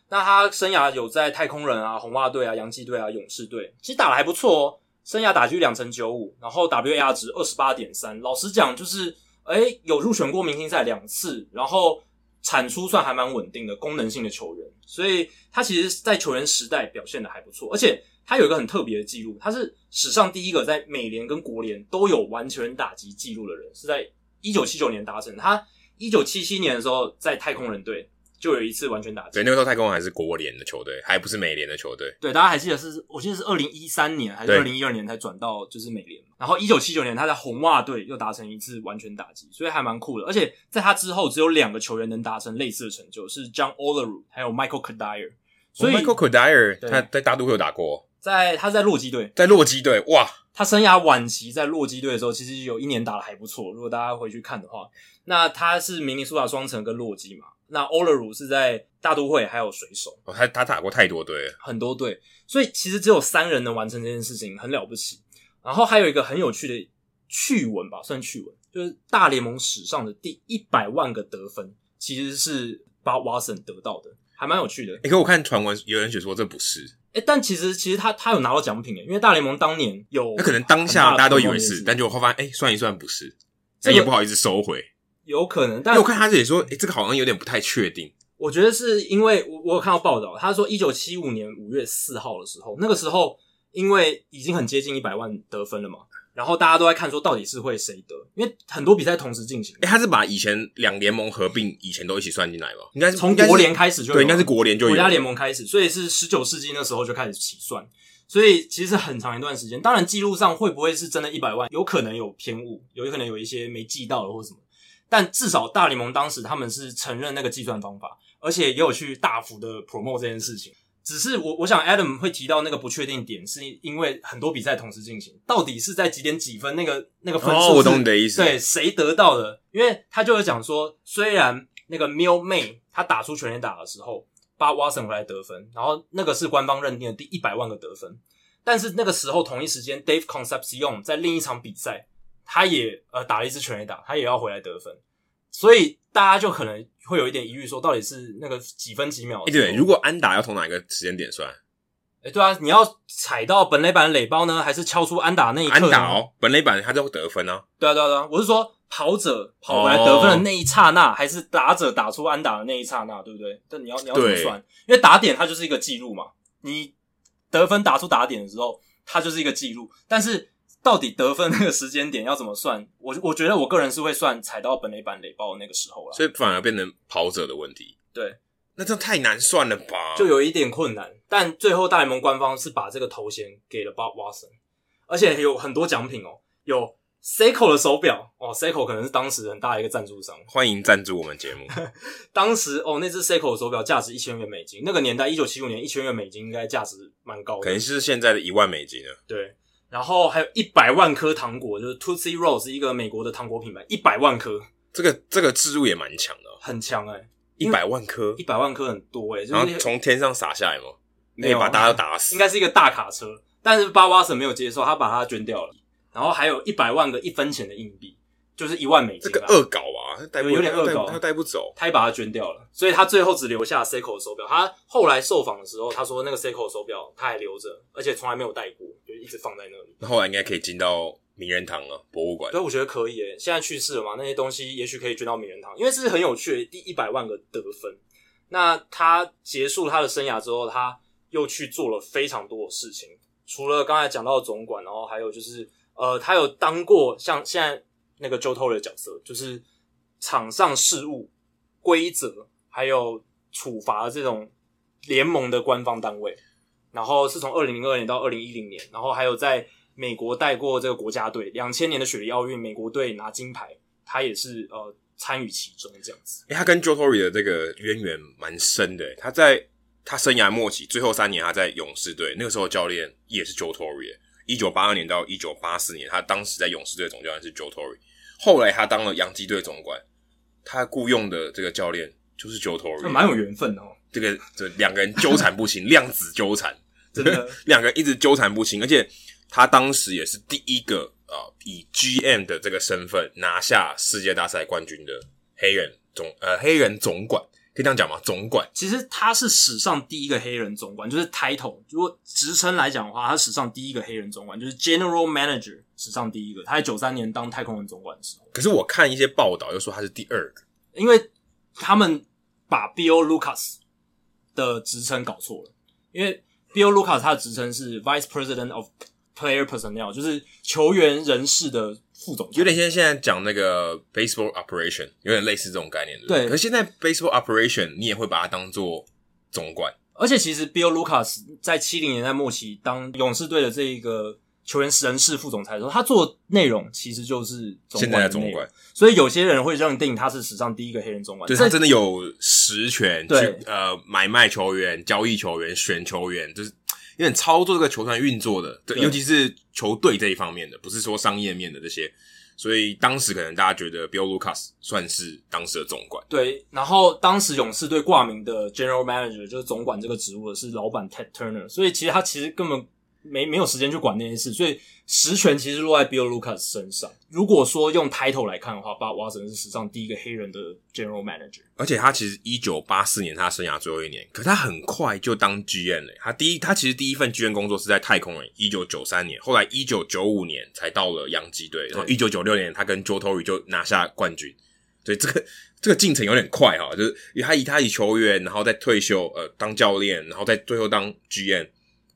那他生涯有在太空人啊、红袜队啊、洋基队啊、勇士队，其实打得还不错哦。生涯打击两成九五，然后 WAR 值二十八点三。老实讲，就是。诶，有入选过明星赛两次，然后产出算还蛮稳定的功能性的球员，所以他其实，在球员时代表现的还不错，而且他有一个很特别的记录，他是史上第一个在美联跟国联都有完全打击记录的人，是在一九七九年达成。他一九七七年的时候在太空人队就有一次完全打击。对，那个时候太空人还是国联的球队，还不是美联的球队。对，大家还记得是，我记得是二零一三年还是二零一二年才转到就是美联。然后一九七九年他在红袜队又达成一次完全打击，所以还蛮酷的。而且在他之后，只有两个球员能达成类似的成就，是 John Olerud 还有 Michael Cuddyer。所以、哦、Michael Cuddyer 他在大都会有打过，在他在洛基队，在洛基队哇。他生涯晚期在洛基队的时候，其实有一年打的还不错。如果大家回去看的话，那他是明尼苏达双城跟洛基嘛。那欧勒鲁是在大都会还有水手。哦，他他打过太多队了，很多队，所以其实只有三人能完成这件事情，很了不起。然后还有一个很有趣的趣闻吧，算趣闻，就是大联盟史上的第一百万个得分，其实是 Bob Watson 得到的，还蛮有趣的。你、欸、可我看传闻有人写说这不是。哎、欸，但其实其实他他有拿到奖品诶，因为大联盟当年有，那可能当下大家都以为是，但就后发现哎，算一算不是，那也不好意思收回，有可能。但我看他这里说，哎、欸，这个好像有点不太确定。我觉得是因为我我有看到报道，他说一九七五年五月四号的时候，那个时候因为已经很接近一百万得分了嘛。然后大家都在看，说到底是会谁得？因为很多比赛同时进行。诶，他是把以前两联盟合并以前都一起算进来吗？应该是从国联开始就有，对，应该是国联就有国家联盟开始，所以是十九世纪那时候就开始起算。所以其实很长一段时间。当然记录上会不会是真的一百万？有可能有偏误，有可能有一些没记到的或什么。但至少大联盟当时他们是承认那个计算方法，而且也有去大幅的 promote 这件事情。只是我我想 Adam 会提到那个不确定点，是因为很多比赛同时进行，到底是在几点几分那个那个分数是、哦，我懂你的意思。对，谁得到的？因为他就会讲说，虽然那个 Mill May 他打出全垒打的时候，Bob Watson 回来得分，然后那个是官方认定的第一百万个得分，但是那个时候同一时间，Dave Concepcion 在另一场比赛，他也呃打了一次全垒打，他也要回来得分，所以大家就可能。会有一点疑虑，说到底是那个几分几秒？哎，对，如果安打要从哪一个时间点算？哎，对啊，你要踩到本垒板垒包呢，还是敲出安打那一刻？安打哦，本垒板他就会得分啊。对啊，对啊，对啊，我是说跑者跑回来得分的那一刹那，哦、还是打者打出安打的那一刹那，对不对？但你要你要怎么算？因为打点它就是一个记录嘛，你得分打出打点的时候，它就是一个记录，但是。到底得分那个时间点要怎么算？我我觉得我个人是会算踩到本垒板垒包的那个时候了，所以反而变成跑者的问题。对，那这太难算了吧？就有一点困难。但最后大联盟官方是把这个头衔给了 Bob Watson，而且有很多奖品哦，有 Seiko 的手表哦，Seiko 可能是当时很大的一个赞助商，欢迎赞助我们节目。当时哦，那只 Seiko 的手表价值一千元美金，那个年代一九七五年一千元美金应该价值蛮高的，可能是现在的一万美金了。对。然后还有一百万颗糖果，就是 Tootsie Roll 是一个美国的糖果品牌，一百万颗，这个这个置入也蛮强的，很强哎、欸，一百万颗，一百万颗很多哎、欸，就是、然后从天上洒下来吗？没有把大家都打死，应该是一个大卡车，但是巴瓦森没有接受，他把它捐掉了。然后还有一百万个一分钱的硬币。就是一万美金，这个恶搞啊，带不有点恶搞，他带不走，他也把它捐掉了，所以他最后只留下 Seiko 的手表。他后来受访的时候，他说那个 Seiko 手表他还留着，而且从来没有戴过，就一直放在那里。那后来应该可以进到名人堂了，博物馆。对，我觉得可以诶，现在去世了嘛，那些东西也许可以捐到名人堂，因为这是很有趣的，第一百万个得分。那他结束他的生涯之后，他又去做了非常多的事情，除了刚才讲到的总管，然后还有就是呃，他有当过像现在。那个 Joe Torre 的角色，就是场上事务、规则还有处罚这种联盟的官方单位。然后是从二零零二年到二零一零年，然后还有在美国带过这个国家队。两千年的雪梨奥运，美国队拿金牌，他也是呃参与其中这样子。诶，他跟 Joe Torre 的这个渊源蛮深的。他在他生涯末期最后三年，他在勇士队，那个时候教练也是 Joe Torre。一九八二年到一九八四年，他当时在勇士队总教练是 Joe Torre。后来他当了洋基队总管，他雇佣的这个教练就是 Joe Torre，蛮有缘分哦。这个这两个人纠缠不清，量子纠缠，真的两个人一直纠缠不清。而且他当时也是第一个啊、呃，以 GM 的这个身份拿下世界大赛冠军的黑人总呃黑人总管。可以这样讲吗？总管其实他是史上第一个黑人总管，就是 title，如果职称来讲的话，他史上第一个黑人总管就是 General Manager，史上第一个。他在九三年当太空人总管的时候。可是我看一些报道又说他是第二个，因为他们把 Bill Lucas 的职称搞错了。因为 Bill Lucas 他的职称是 Vice President of Player Personnel，就是球员人事的副总，有点像现在讲那个 baseball operation，有点类似这种概念。对，可是现在 baseball operation 你也会把它当做总管，而且其实 Bill Lucas 在七零年代末期当勇士队的这一个。球员人事副总裁的时候，他做内容其实就是现在的总管，所以有些人会认定他是史上第一个黑人总管。就是他真的有实权去呃买卖球员、交易球员、选球员，就是有点操作这个球团运作的。对，尤其是球队这一方面的，不是说商业面的这些。所以当时可能大家觉得 Bill Lucas 算是当时的总管。对，然后当时勇士队挂名的 General Manager 就是总管这个职务的是老板 Ted Turner，所以其实他其实根本。没没有时间去管那件事，所以实权其实落在 Bill Lucas 身上。如果说用 title 来看的话，Bob Watson 是史上第一个黑人的 General Manager。而且他其实一九八四年他生涯最后一年，可他很快就当 GM 了。他第一，他其实第一份 GM 工作是在太空人，一九九三年，后来一九九五年才到了洋基队，然后一九九六年他跟 Joe Torre 就拿下冠军。所以这个这个进程有点快哈，就是以他以他以球员，然后再退休，呃，当教练，然后再最后当 GM。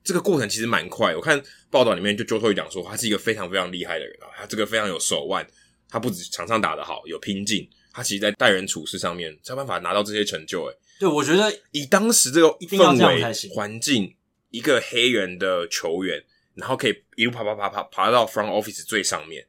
这个过程其实蛮快，我看报道里面就 Joe Torre 讲说，他是一个非常非常厉害的人啊，他这个非常有手腕，他不止场上打得好，有拼劲，他其实在待人处事上面才有办法拿到这些成就。诶对，我觉得以当时这个氛围环境，一个黑人的球员，然后可以一路爬爬爬爬爬到 front office 最上面，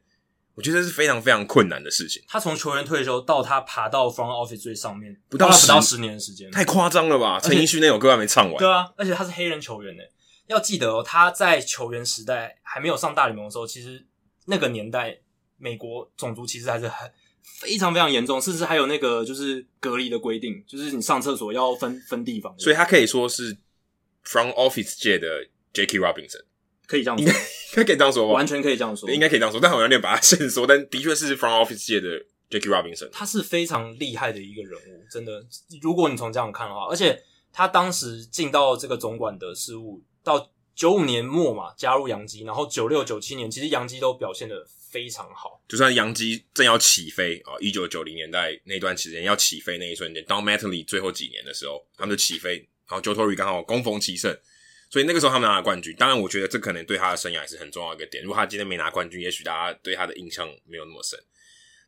我觉得这是非常非常困难的事情。他从球员退休到他爬到 front office 最上面，不到十不到十年的时间，太夸张了吧？陈奕迅那首歌还没唱完。对啊，而且他是黑人球员诶要记得哦，他在球员时代还没有上大联盟的时候，其实那个年代美国种族其实还是很非常非常严重，甚至还有那个就是隔离的规定，就是你上厕所要分分地方。所以他可以说是 front office 界的 Jackie Robinson，可以这样说，应该可以这样说吧？完全可以这样说，应该可以这样说，但好像有点把他限缩，但的确是 front office 界的 Jackie Robinson，他是非常厉害的一个人物，真的。如果你从这样看的话，而且他当时进到这个总管的事务。到九五年末嘛，加入洋基，然后九六九七年，其实洋基都表现得非常好。就算洋基正要起飞啊，一九九零年代那段期间要起飞那一瞬间，到 Mattingly 最后几年的时候，他们就起飞，然后 Joe Torre 刚好攻逢其胜，所以那个时候他们拿了冠军。当然，我觉得这可能对他的生涯也是很重要一个点。如果他今天没拿冠军，也许大家对他的印象没有那么深。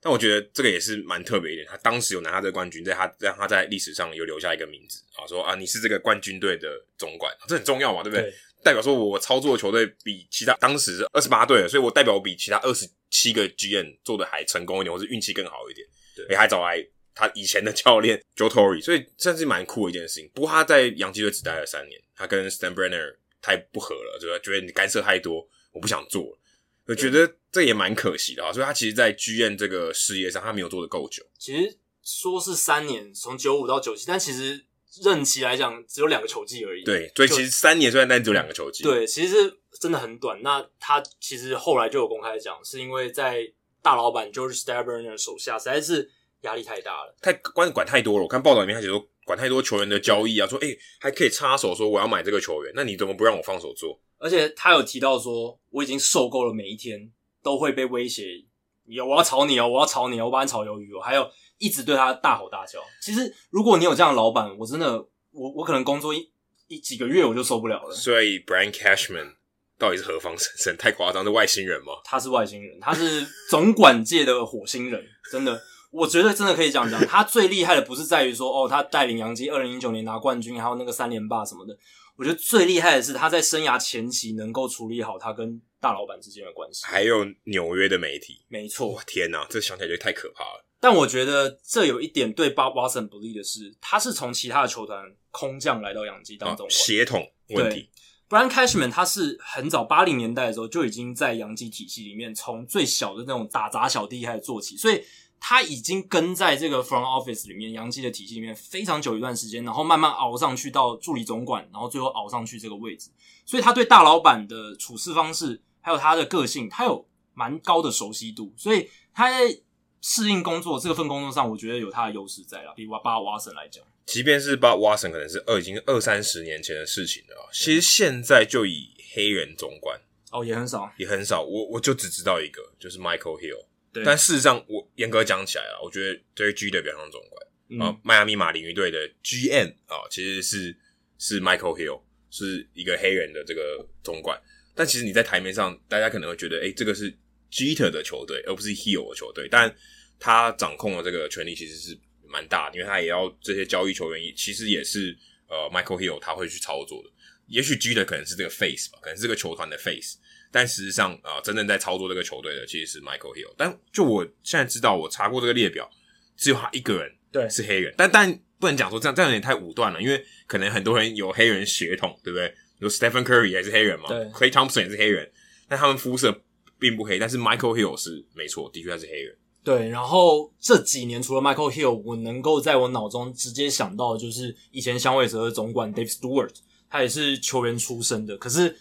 但我觉得这个也是蛮特别一点，他当时有拿他这个冠军，在他让他在历史上有留下一个名字啊，说啊，你是这个冠军队的总管，这很重要嘛，对不对？对，代表说我操作的球队比其他当时是二十八队，所以我代表我比其他二十七个 GM 做的还成功一点，或是运气更好一点。对，也还找来他以前的教练 Joe Torre，所以算是蛮酷的一件事情。不过他在洋基队只待了三年，他跟 Steinbrenner 太不合了，对吧？觉得你干涉太多，我不想做了。我觉得这也蛮可惜的啊，所以他其实，在剧院这个事业上，他没有做得够久。其实说是三年，从九五到九七，但其实任期来讲只有两个球季而已。对，所以其实三年虽然但只有两个球季。对，其实真的很短。那他其实后来就有公开讲，是因为在大老板 George Steinbrenner 手下实在是压力太大了，太管管太多了。我看报道里面他写说管太多球员的交易啊，说诶、欸、还可以插手说我要买这个球员，那你怎么不让我放手做？而且他有提到说，我已经受够了每一天都会被威胁，有我要炒你哦，我要炒你哦，我把你炒鱿鱼哦，还有一直对他大吼大叫。其实如果你有这样的老板，我真的，我我可能工作一一几个月我就受不了了。所以 Brian Cashman 到底是何方神圣？太夸张，是外星人吗？他是外星人，他是总管界的火星人，真的，我觉得真的可以讲讲。他最厉害的不是在于说，哦，他带领洋基二零一九年拿冠军，还有那个三连霸什么的。我觉得最厉害的是他在生涯前期能够处理好他跟大老板之间的关系，还有纽约的媒体。没错，天哪，这想起来就太可怕了。但我觉得这有一点对 Bob Watson 不利的是，他是从其他的球团空降来到洋基当中，协同问题。Brian Cashman 他是很早八零年代的时候就已经在洋基体系里面，从最小的那种打杂小弟开始做起，所以。他已经跟在这个 front office 里面，杨基的体系里面非常久一段时间，然后慢慢熬上去到助理总管，然后最后熬上去这个位置。所以他对大老板的处事方式，还有他的个性，他有蛮高的熟悉度。所以他在适应工作这份工作上，我觉得有他的优势在了。比巴巴瓦森来讲，即便是巴瓦森可能是二已经二三十年前的事情了，其实现在就以黑人总管哦也很少，也很少。我我就只知道一个，就是 Michael Hill。但事实上，我严格讲起来啊，我觉得对于 G 的表象总管啊，迈阿密马林鱼队的 GM 啊，其实是是 Michael Hill，是一个黑人的这个总管。但其实你在台面上，大家可能会觉得，哎，这个是 Geter 的球队，而不是 Hill 的球队。但他掌控的这个权力其实是蛮大的，因为他也要这些交易球员，其实也是呃 Michael Hill 他会去操作的。也许 Jeter 可能是这个 face 吧，可能是这个球团的 face，但实际上啊、呃，真正在操作这个球队的其实是 Michael Hill。但就我现在知道，我查过这个列表，只有他一个人对是黑人，但但不能讲说这样这样有点太武断了，因为可能很多人有黑人血统，对不对？有 Stephen Curry 也是黑人嘛，对，Klay Thompson 也是黑人，但他们肤色并不黑，但是 Michael Hill 是没错，的确他是黑人。对，然后这几年除了 Michael Hill，我能够在我脑中直接想到的就是以前响尾蛇的总管 Dave Stewart。他也是球员出身的，可是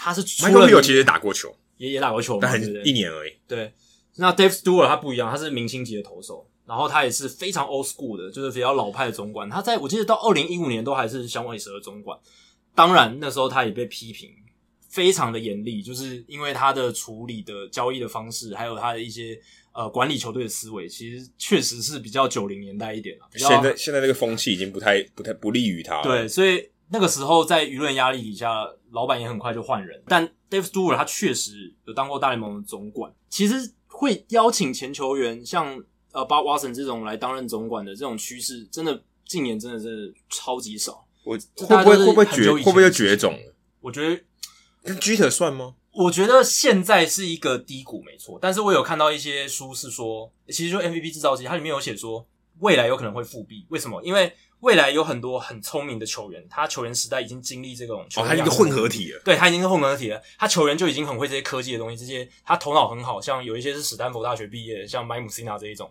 他是 Michael Hill 其实打过球，也也打过球，但很一年而已。对，那 Dave Stewart 他不一样，他是明星级的投手，然后他也是非常 old school 的，就是比较老派的总管。他在我记得到二零一五年都还是响尾蛇的总管，当然那时候他也被批评非常的严厉，就是因为他的处理的交易的方式，还有他的一些呃管理球队的思维，其实确实是比较九零年代一点了。现在现在这个风气已经不太不太不利于他了。对，所以。那个时候在舆论压力底下，老板也很快就换人。但 Dave Stewart 他确实有当过大联盟的总管。其实会邀请前球员像呃 Bob Watson 这种来担任总管的这种趋势，真的近年真的是超级少。我会不会会不会绝会不会绝种了？我觉得跟 Jeter 算吗？我觉得现在是一个低谷，没错。但是我有看到一些书是说，其实就 MVP 制造机，它里面有写说未来有可能会复辟。为什么？因为未来有很多很聪明的球员，他球员时代已经经历这种球员，哦，他一个混合体了。对，他已经是混合体了。他球员就已经很会这些科技的东西，这些他头脑很好，像有一些是史丹佛大学毕业的，像麦姆西纳这一种，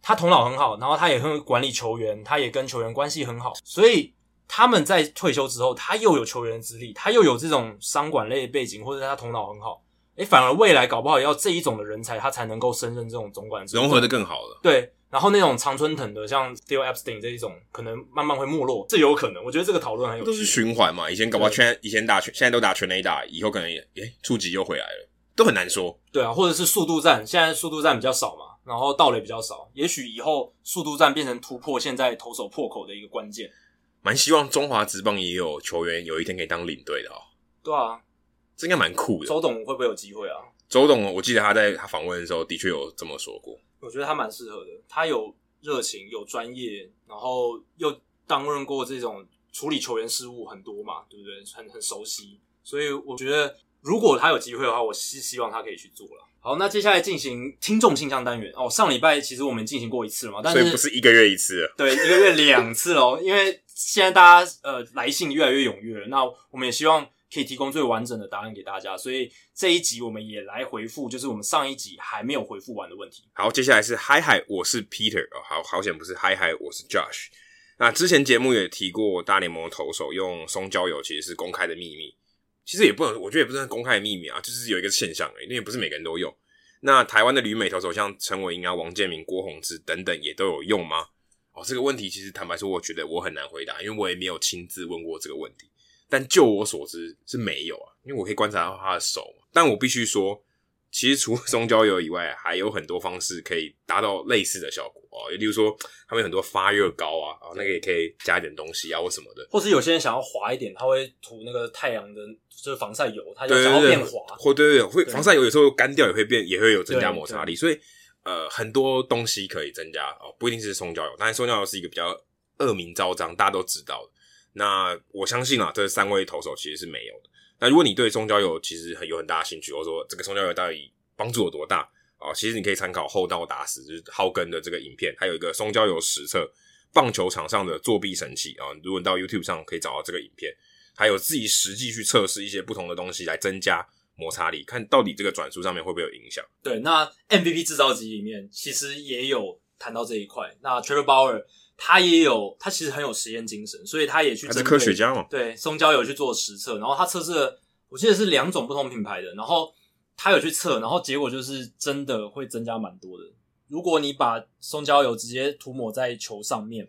他头脑很好，然后他也很会管理球员，他也跟球员关系很好，所以他们在退休之后，他又有球员的资历，他又有这种商管类的背景，或者他头脑很好，诶，反而未来搞不好要这一种的人才，他才能够胜任这种总管，融合的更好了。对。然后那种常春藤的，像 Theo Epstein 这一种，可能慢慢会没落，这有可能。我觉得这个讨论很有趣。都是循环嘛，以前搞不好圈，以前打圈，现在都打全垒打，以后可能也诶触及又回来了，都很难说。对啊，或者是速度战，现在速度战比较少嘛，然后盗垒比较少，也许以后速度战变成突破现在投手破口的一个关键。蛮希望中华职棒也有球员有一天可以当领队的哦。对啊，这应该蛮酷的。周董会不会有机会啊？周董，我记得他在他访问的时候的确有这么说过。我觉得他蛮适合的，他有。热情有专业，然后又担任过这种处理球员事务很多嘛，对不对？很很熟悉，所以我觉得如果他有机会的话，我是希望他可以去做了。好，那接下来进行听众信箱单元哦。上礼拜其实我们进行过一次了嘛，但是所以不是一个月一次，对，一个月两次喽。因为现在大家呃来信越来越踊跃了，那我们也希望。可以提供最完整的答案给大家，所以这一集我们也来回复，就是我们上一集还没有回复完的问题。好，接下来是嗨嗨，我是 Peter 哦，好好险不是嗨嗨，我是 Josh。那之前节目也提过，大联盟投手用松焦油其实是公开的秘密，其实也不能，我觉得也不是公开的秘密啊，就是有一个现象而已，因为不是每个人都用。那台湾的旅美投手像陈伟英啊、王建民、郭泓志等等，也都有用吗？哦，这个问题其实坦白说，我觉得我很难回答，因为我也没有亲自问过这个问题。但就我所知是没有啊，因为我可以观察到他的手。但我必须说，其实除了松焦油以外，还有很多方式可以达到类似的效果啊。也例如说，他们有很多发热膏啊，啊，那个也可以加一点东西啊，或什么的。或是有些人想要滑一点，他会涂那个太阳的，就是防晒油，他就想要变滑。或对对对，会防晒油有时候干掉也会变，也会有增加摩擦力。所以呃，很多东西可以增加哦，不一定是松焦油，但是松焦油是一个比较恶名昭彰，大家都知道的。那我相信啊，这三位投手其实是没有的。那如果你对松焦油其实很有很大的兴趣，或者说这个松焦油到底帮助有多大啊？其实你可以参考厚道打死就是浩根的这个影片，还有一个松焦油实测棒球场上的作弊神器啊。如果你到 YouTube 上可以找到这个影片，还有自己实际去测试一些不同的东西来增加摩擦力，看到底这个转速上面会不会有影响。对，那 MVP 制造机里面其实也有谈到这一块。那 Trevor Bauer。他也有，他其实很有实验精神，所以他也去。他是科学家嘛？对，松焦油去做实测，然后他测试了，我记得是两种不同品牌的，然后他有去测，然后结果就是真的会增加蛮多的。如果你把松胶油直接涂抹在球上面，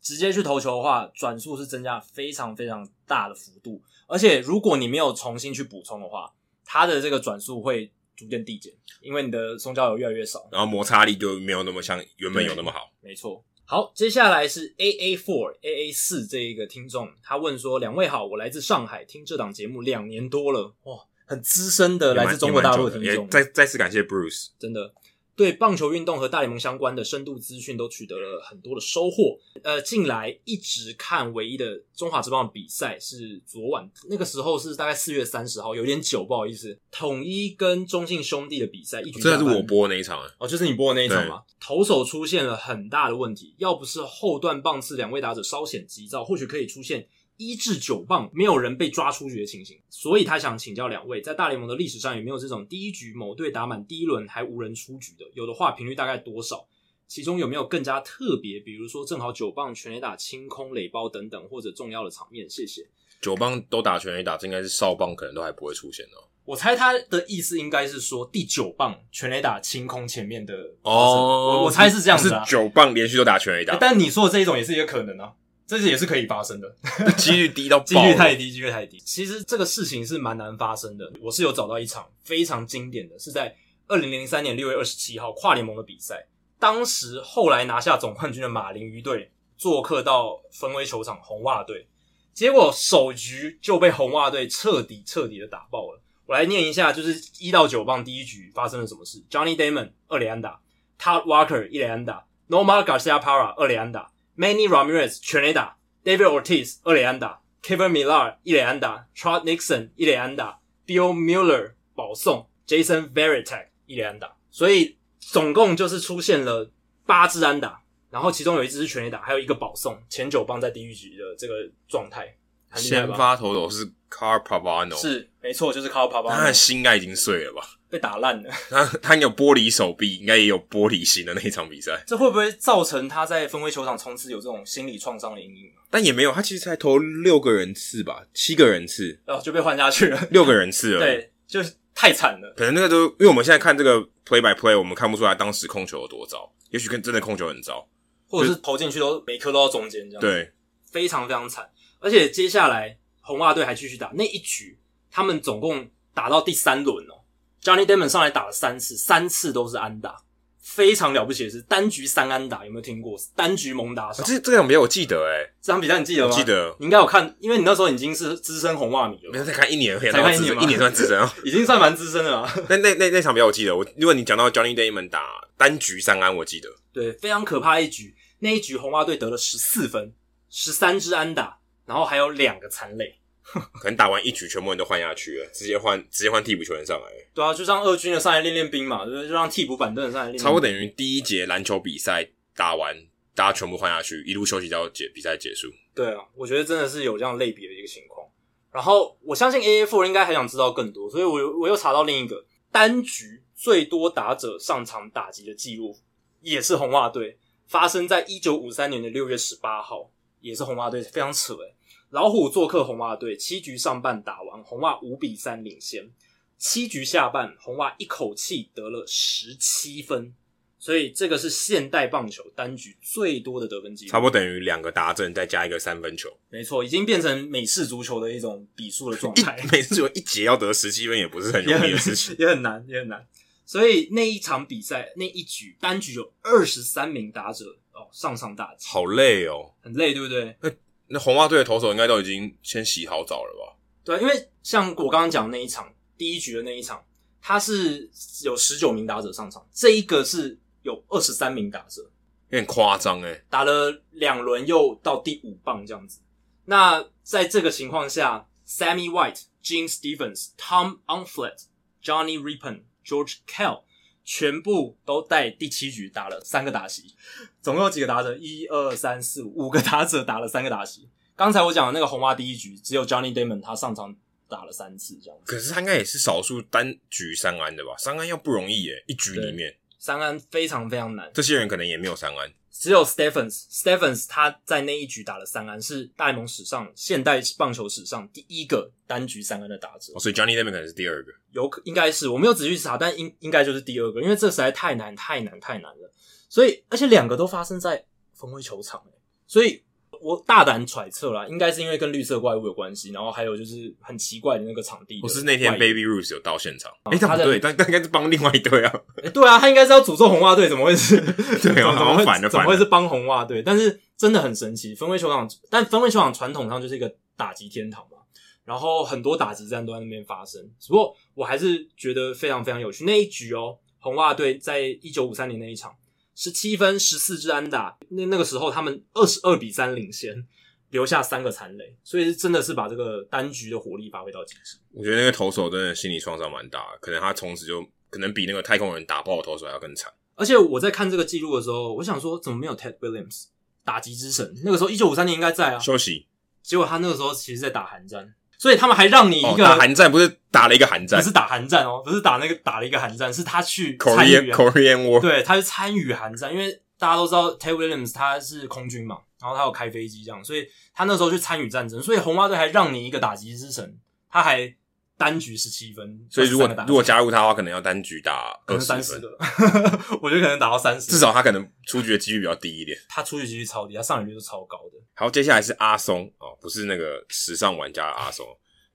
直接去投球的话，转速是增加非常非常大的幅度，而且如果你没有重新去补充的话，它的这个转速会逐渐递减，因为你的松胶油越来越少，然后摩擦力就没有那么像原本有那么好。没错。好，接下来是 A A Four A A 四这一个听众，他问说：两位好，我来自上海，听这档节目两年多了，哇，很资深的来自中国大陆的听众。再再次感谢 Bruce，真的。对棒球运动和大联盟相关的深度资讯都取得了很多的收获。呃，近来一直看唯一的中华职棒比赛是昨晚，那个时候是大概四月三十号，有点久，不好意思。统一跟中信兄弟的比赛，一局这是我播的那一场哦，就是你播的那一场吗？投手出现了很大的问题，要不是后段棒次两位打者稍显急躁，或许可以出现。一至九棒没有人被抓出局的情形，所以他想请教两位，在大联盟的历史上有没有这种第一局某队打满第一轮还无人出局的？有的话，频率大概多少？其中有没有更加特别，比如说正好九棒全垒打清空垒包等等，或者重要的场面？谢谢。九棒都打全垒打，这应该是少棒可能都还不会出现哦。我猜他的意思应该是说第九棒全垒打清空前面的哦，我我猜是这样子啊，是九棒连续都打全垒打，但你说的这一种也是一个可能啊。这是也是可以发生的，几率低到爆，几率太低，几率太低。其实这个事情是蛮难发生的。我是有找到一场非常经典的，是在二零零三年六月二十七号跨联盟的比赛。当时后来拿下总冠军的马林鱼队做客到芬威球场红袜队，结果首局就被红袜队彻底彻底的打爆了。我来念一下，就是一到九棒第一局发生了什么事：Johnny Damon 二连安打，Todd Walker 一连安打，Nomar Garciaparra 二连安打。Manny Ramirez 全垒打，David Ortiz 二垒安打，Kevin Millar 一垒安打，Trot Nixon 一垒安打，Bill Mueller 保送，Jason Veritek 一垒安打，所以总共就是出现了八支安打，然后其中有一支是全垒打，还有一个保送，前九棒在地狱局的这个状态。先发投手是 Carl Pavano，是没错，就是 Carl Pavano，他的心应该已经碎了吧？被打烂了，他他有玻璃手臂，应该也有玻璃心的那一场比赛。这会不会造成他在分威球场冲刺有这种心理创伤的阴影？但也没有，他其实才投六个人次吧，七个人次哦，就被换下去了。六个人次了，对，就是太惨了。可能那个都，因为我们现在看这个 play by play，我们看不出来当时控球有多糟，也许跟真的控球很糟，或者是投进去都每颗都到中间这样。对，非常非常惨。而且接下来红袜队还继续打那一局，他们总共打到第三轮哦。Johnny Damon 上来打了三次，三次都是安打，非常了不起的是单局三安打，有没有听过？单局猛打赏。这这场比赛我记得诶、欸、这场比赛你记得吗？记得，你应该有看，因为你那时候已经是资深红袜迷了。没有，才看一年，才看一年，一年算资深哦，已经算蛮资深的了。那那那那场比赛我记得，我如果你讲到 Johnny Damon 打单局三安，我记得。对，非常可怕的一局，那一局红袜队得了十四分，十三支安打，然后还有两个残垒。可能打完一局，全部人都换下去了，直接换直接换替补球员上来。对啊，就让二军的上来练练兵嘛，就就让替补板凳上来练。差不多等于第一节篮球比赛打完，大家全部换下去，一路休息到结比赛结束。对啊，我觉得真的是有这样类比的一个情况。然后我相信 AF 应该还想知道更多，所以我我又查到另一个单局最多打者上场打击的记录，也是红袜队，发生在一九五三年的六月十八号，也是红袜队，非常扯诶、欸老虎做客红袜队，七局上半打完，红袜五比三领先。七局下半，红袜一口气得了十七分，所以这个是现代棒球单局最多的得分记录，差不多等于两个达阵再加一个三分球。没错，已经变成美式足球的一种比数的状态。美式足球一节要得十七分也不是很容易的事情，也很难，也很难。所以那一场比赛那一局单局有二十三名打者哦上场打击，好累哦，很累，对不对？那那红袜队的投手应该都已经先洗好澡了吧？对，因为像我刚刚讲的那一场第一局的那一场，他是有十九名打者上场，这一个是有二十三名打者，有点夸张诶，打了两轮又到第五棒这样子。那在这个情况下，Sammy White、Gene Stevens、Tom Umflett、Johnny Rippon、George Kell。全部都在第七局打了三个打席，总共有几个打者？一二三四五，五个打者打了三个打席。刚才我讲的那个红袜第一局，只有 Johnny Damon 他上场打了三次这样子。可是他应该也是少数单局三安的吧？三安要不容易耶，一局里面三安非常非常难。这些人可能也没有三安。只有 Stephens，Stephens 他在那一局打了三安，是大联盟史上现代棒球史上第一个单局三安的打者。哦，所以 Johnny Damon 可能是第二个，有可应该是我没有仔细查，但应应该就是第二个，因为这实在太难太难太难了。所以而且两个都发生在峰会球场，所以。我大胆揣测啦，应该是因为跟绿色怪物有关系，然后还有就是很奇怪的那个场地。不是那天 Baby Ruth 有到现场，哎、欸，他不对，但但应该是帮另外一队啊。对啊，他应该是要诅咒红袜队，怎么会是？对啊，怎么会反的？怎么会是帮红袜队？但是真的很神奇，芬威球场，但芬威球场传统上就是一个打击天堂嘛。然后很多打击战都在那边发生。只不过我还是觉得非常非常有趣。那一局哦，红袜队在一九五三年那一场，十七分十四支安打，那那个时候他们二十二比三领先，留下三个残垒，所以是真的是把这个单局的火力发挥到极致。我觉得那个投手真的心理创伤蛮大的，可能他从此就可能比那个太空人打爆的投手还要更惨。而且我在看这个记录的时候，我想说怎么没有 Ted Williams 打击之神？那个时候一九五三年应该在啊，休息。结果他那个时候其实在打寒战，所以他们还让你一个、哦、打寒战，不是打了一个寒战，不是打寒战哦，不是打那个打了一个寒战，是他去参与 Korean War，对，他去参与寒战，因为大家都知道 Ted Williams 他是空军嘛，然后他有开飞机这样，所以他那时候去参与战争，所以红袜队还让你一个打击之神，他还单局十七分，所以如果如果加入他的话，可能要单局打二十分，我觉得可能打到三十，至少他可能出局的几率比较低一点，他出局几率超低，他上垒率是超高的。好，接下来是阿松哦，不是那个时尚玩家的阿松。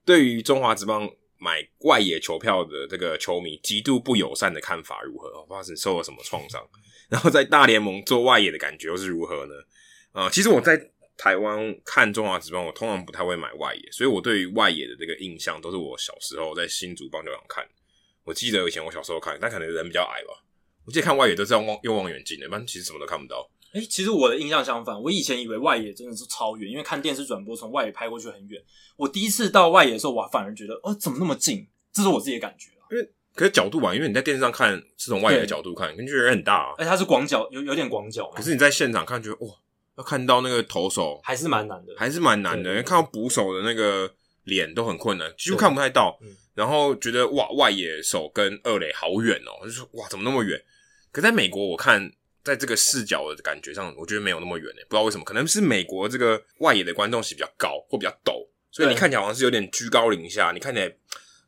对于中华职棒买外野球票的这个球迷，极度不友善的看法如何？不知道是受了什么创伤。然后在大联盟做外野的感觉又是如何呢？啊、呃，其实我在台湾看中华职棒，我通常不太会买外野，所以我对于外野的这个印象都是我小时候在新竹棒球场看。我记得以前我小时候看，但可能人比较矮吧，我记得看外野都是要望用望远镜的，不然其实什么都看不到。哎、欸，其实我的印象相反，我以前以为外野真的是超远，因为看电视转播从外野拍过去很远。我第一次到外野的时候，我反而觉得，哦，怎么那么近？这是我自己的感觉。因为可是角度吧，因为你在电视上看是从外野的角度看，感觉人很大啊。哎，它是广角，有有点广角。可是你在现场看，觉得哇，要看到那个投手还是蛮难的，还是蛮难的。看到捕手的那个脸都很困难，几乎看不太到。然后觉得哇，外野手跟二垒好远哦，就说哇，怎么那么远？可在美国，我看。在这个视角的感觉上，我觉得没有那么远诶，不知道为什么，可能是美国这个外野的观众席比较高或比较陡，所以你看起来好像是有点居高临下，你看起来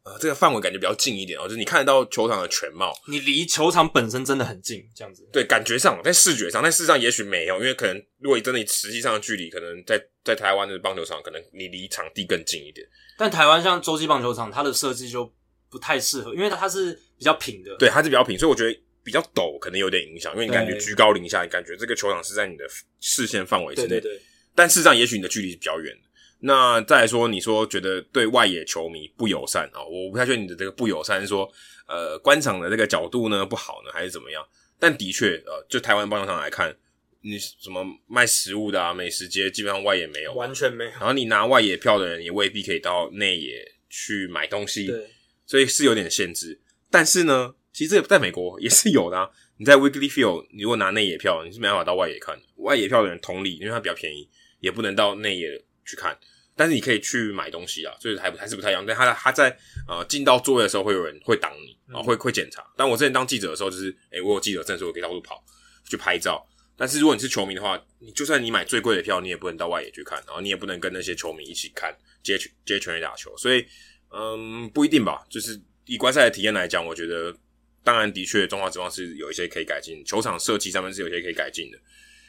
呃这个范围感觉比较近一点哦，就是你看得到球场的全貌，你离球场本身真的很近，这样子。对，感觉上在视觉上，但事实上也许没有，因为可能如果真的你实际上的距离，可能在在台湾的棒球场，可能你离场地更近一点。但台湾像洲际棒球场，它的设计就不太适合，因为它是比较平的，对，它是比较平，所以我觉得。比较陡，可能有点影响，因为你感觉居高临下，你感觉这个球场是在你的视线范围之内。对对对。但事实上，也许你的距离是比较远的。那再来说，你说觉得对外野球迷不友善啊？我不太确定你的这个不友善是说，呃，观赏的这个角度呢不好呢，还是怎么样？但的确，呃，就台湾棒球场来看，你什么卖食物的啊，美食街基本上外野没有，完全没有。然后你拿外野票的人也未必可以到内野去买东西，对，所以是有点限制。但是呢。其实这个在美国也是有的啊。你在 Wrigley Field，你如果拿内野票，你是没办法到外野看的。外野票的人同理，因为它比较便宜，也不能到内野去看。但是你可以去买东西啊，所以还还是不太一样。但他他在呃进到座位的时候，会有人会挡你啊，会会检查。但我之前当记者的时候，就是诶、欸、我有记者证，所以我可以到处跑去拍照。但是如果你是球迷的话，你就算你买最贵的票，你也不能到外野去看，然后你也不能跟那些球迷一起看接接全垒打球。所以嗯，不一定吧。就是以观赛的体验来讲，我觉得。当然，的确，中华职棒是有一些可以改进，球场设计上面是有一些可以改进的。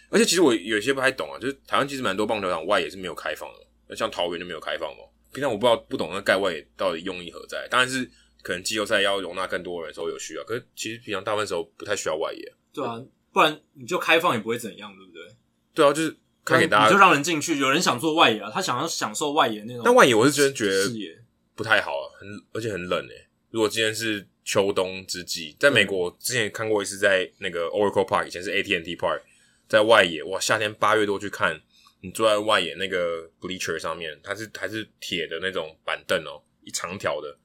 而且，其实我有些不太懂啊，就是台湾其实蛮多棒球场外野是没有开放的，像桃园就没有开放嘛。平常我不知道不懂那盖外野到底用意何在。当然是可能季后赛要容纳更多人的时候有需要，可是其实平常大部分时候不太需要外野。对啊，不然你就开放也不会怎样，对不对？对啊，就是开给大家，你就让人进去。有人想做外野啊，他想要享受外野那种。但外野我是真的觉得不太好啊，很而且很冷诶、欸。如果今天是。秋冬之际，在美国之前也看过一次，在那个 Oracle Park，以前是 AT&T Park，在外野哇，夏天八月多去看，你坐在外野那个 bleacher 上面，它是还是铁的那种板凳哦，一长条的，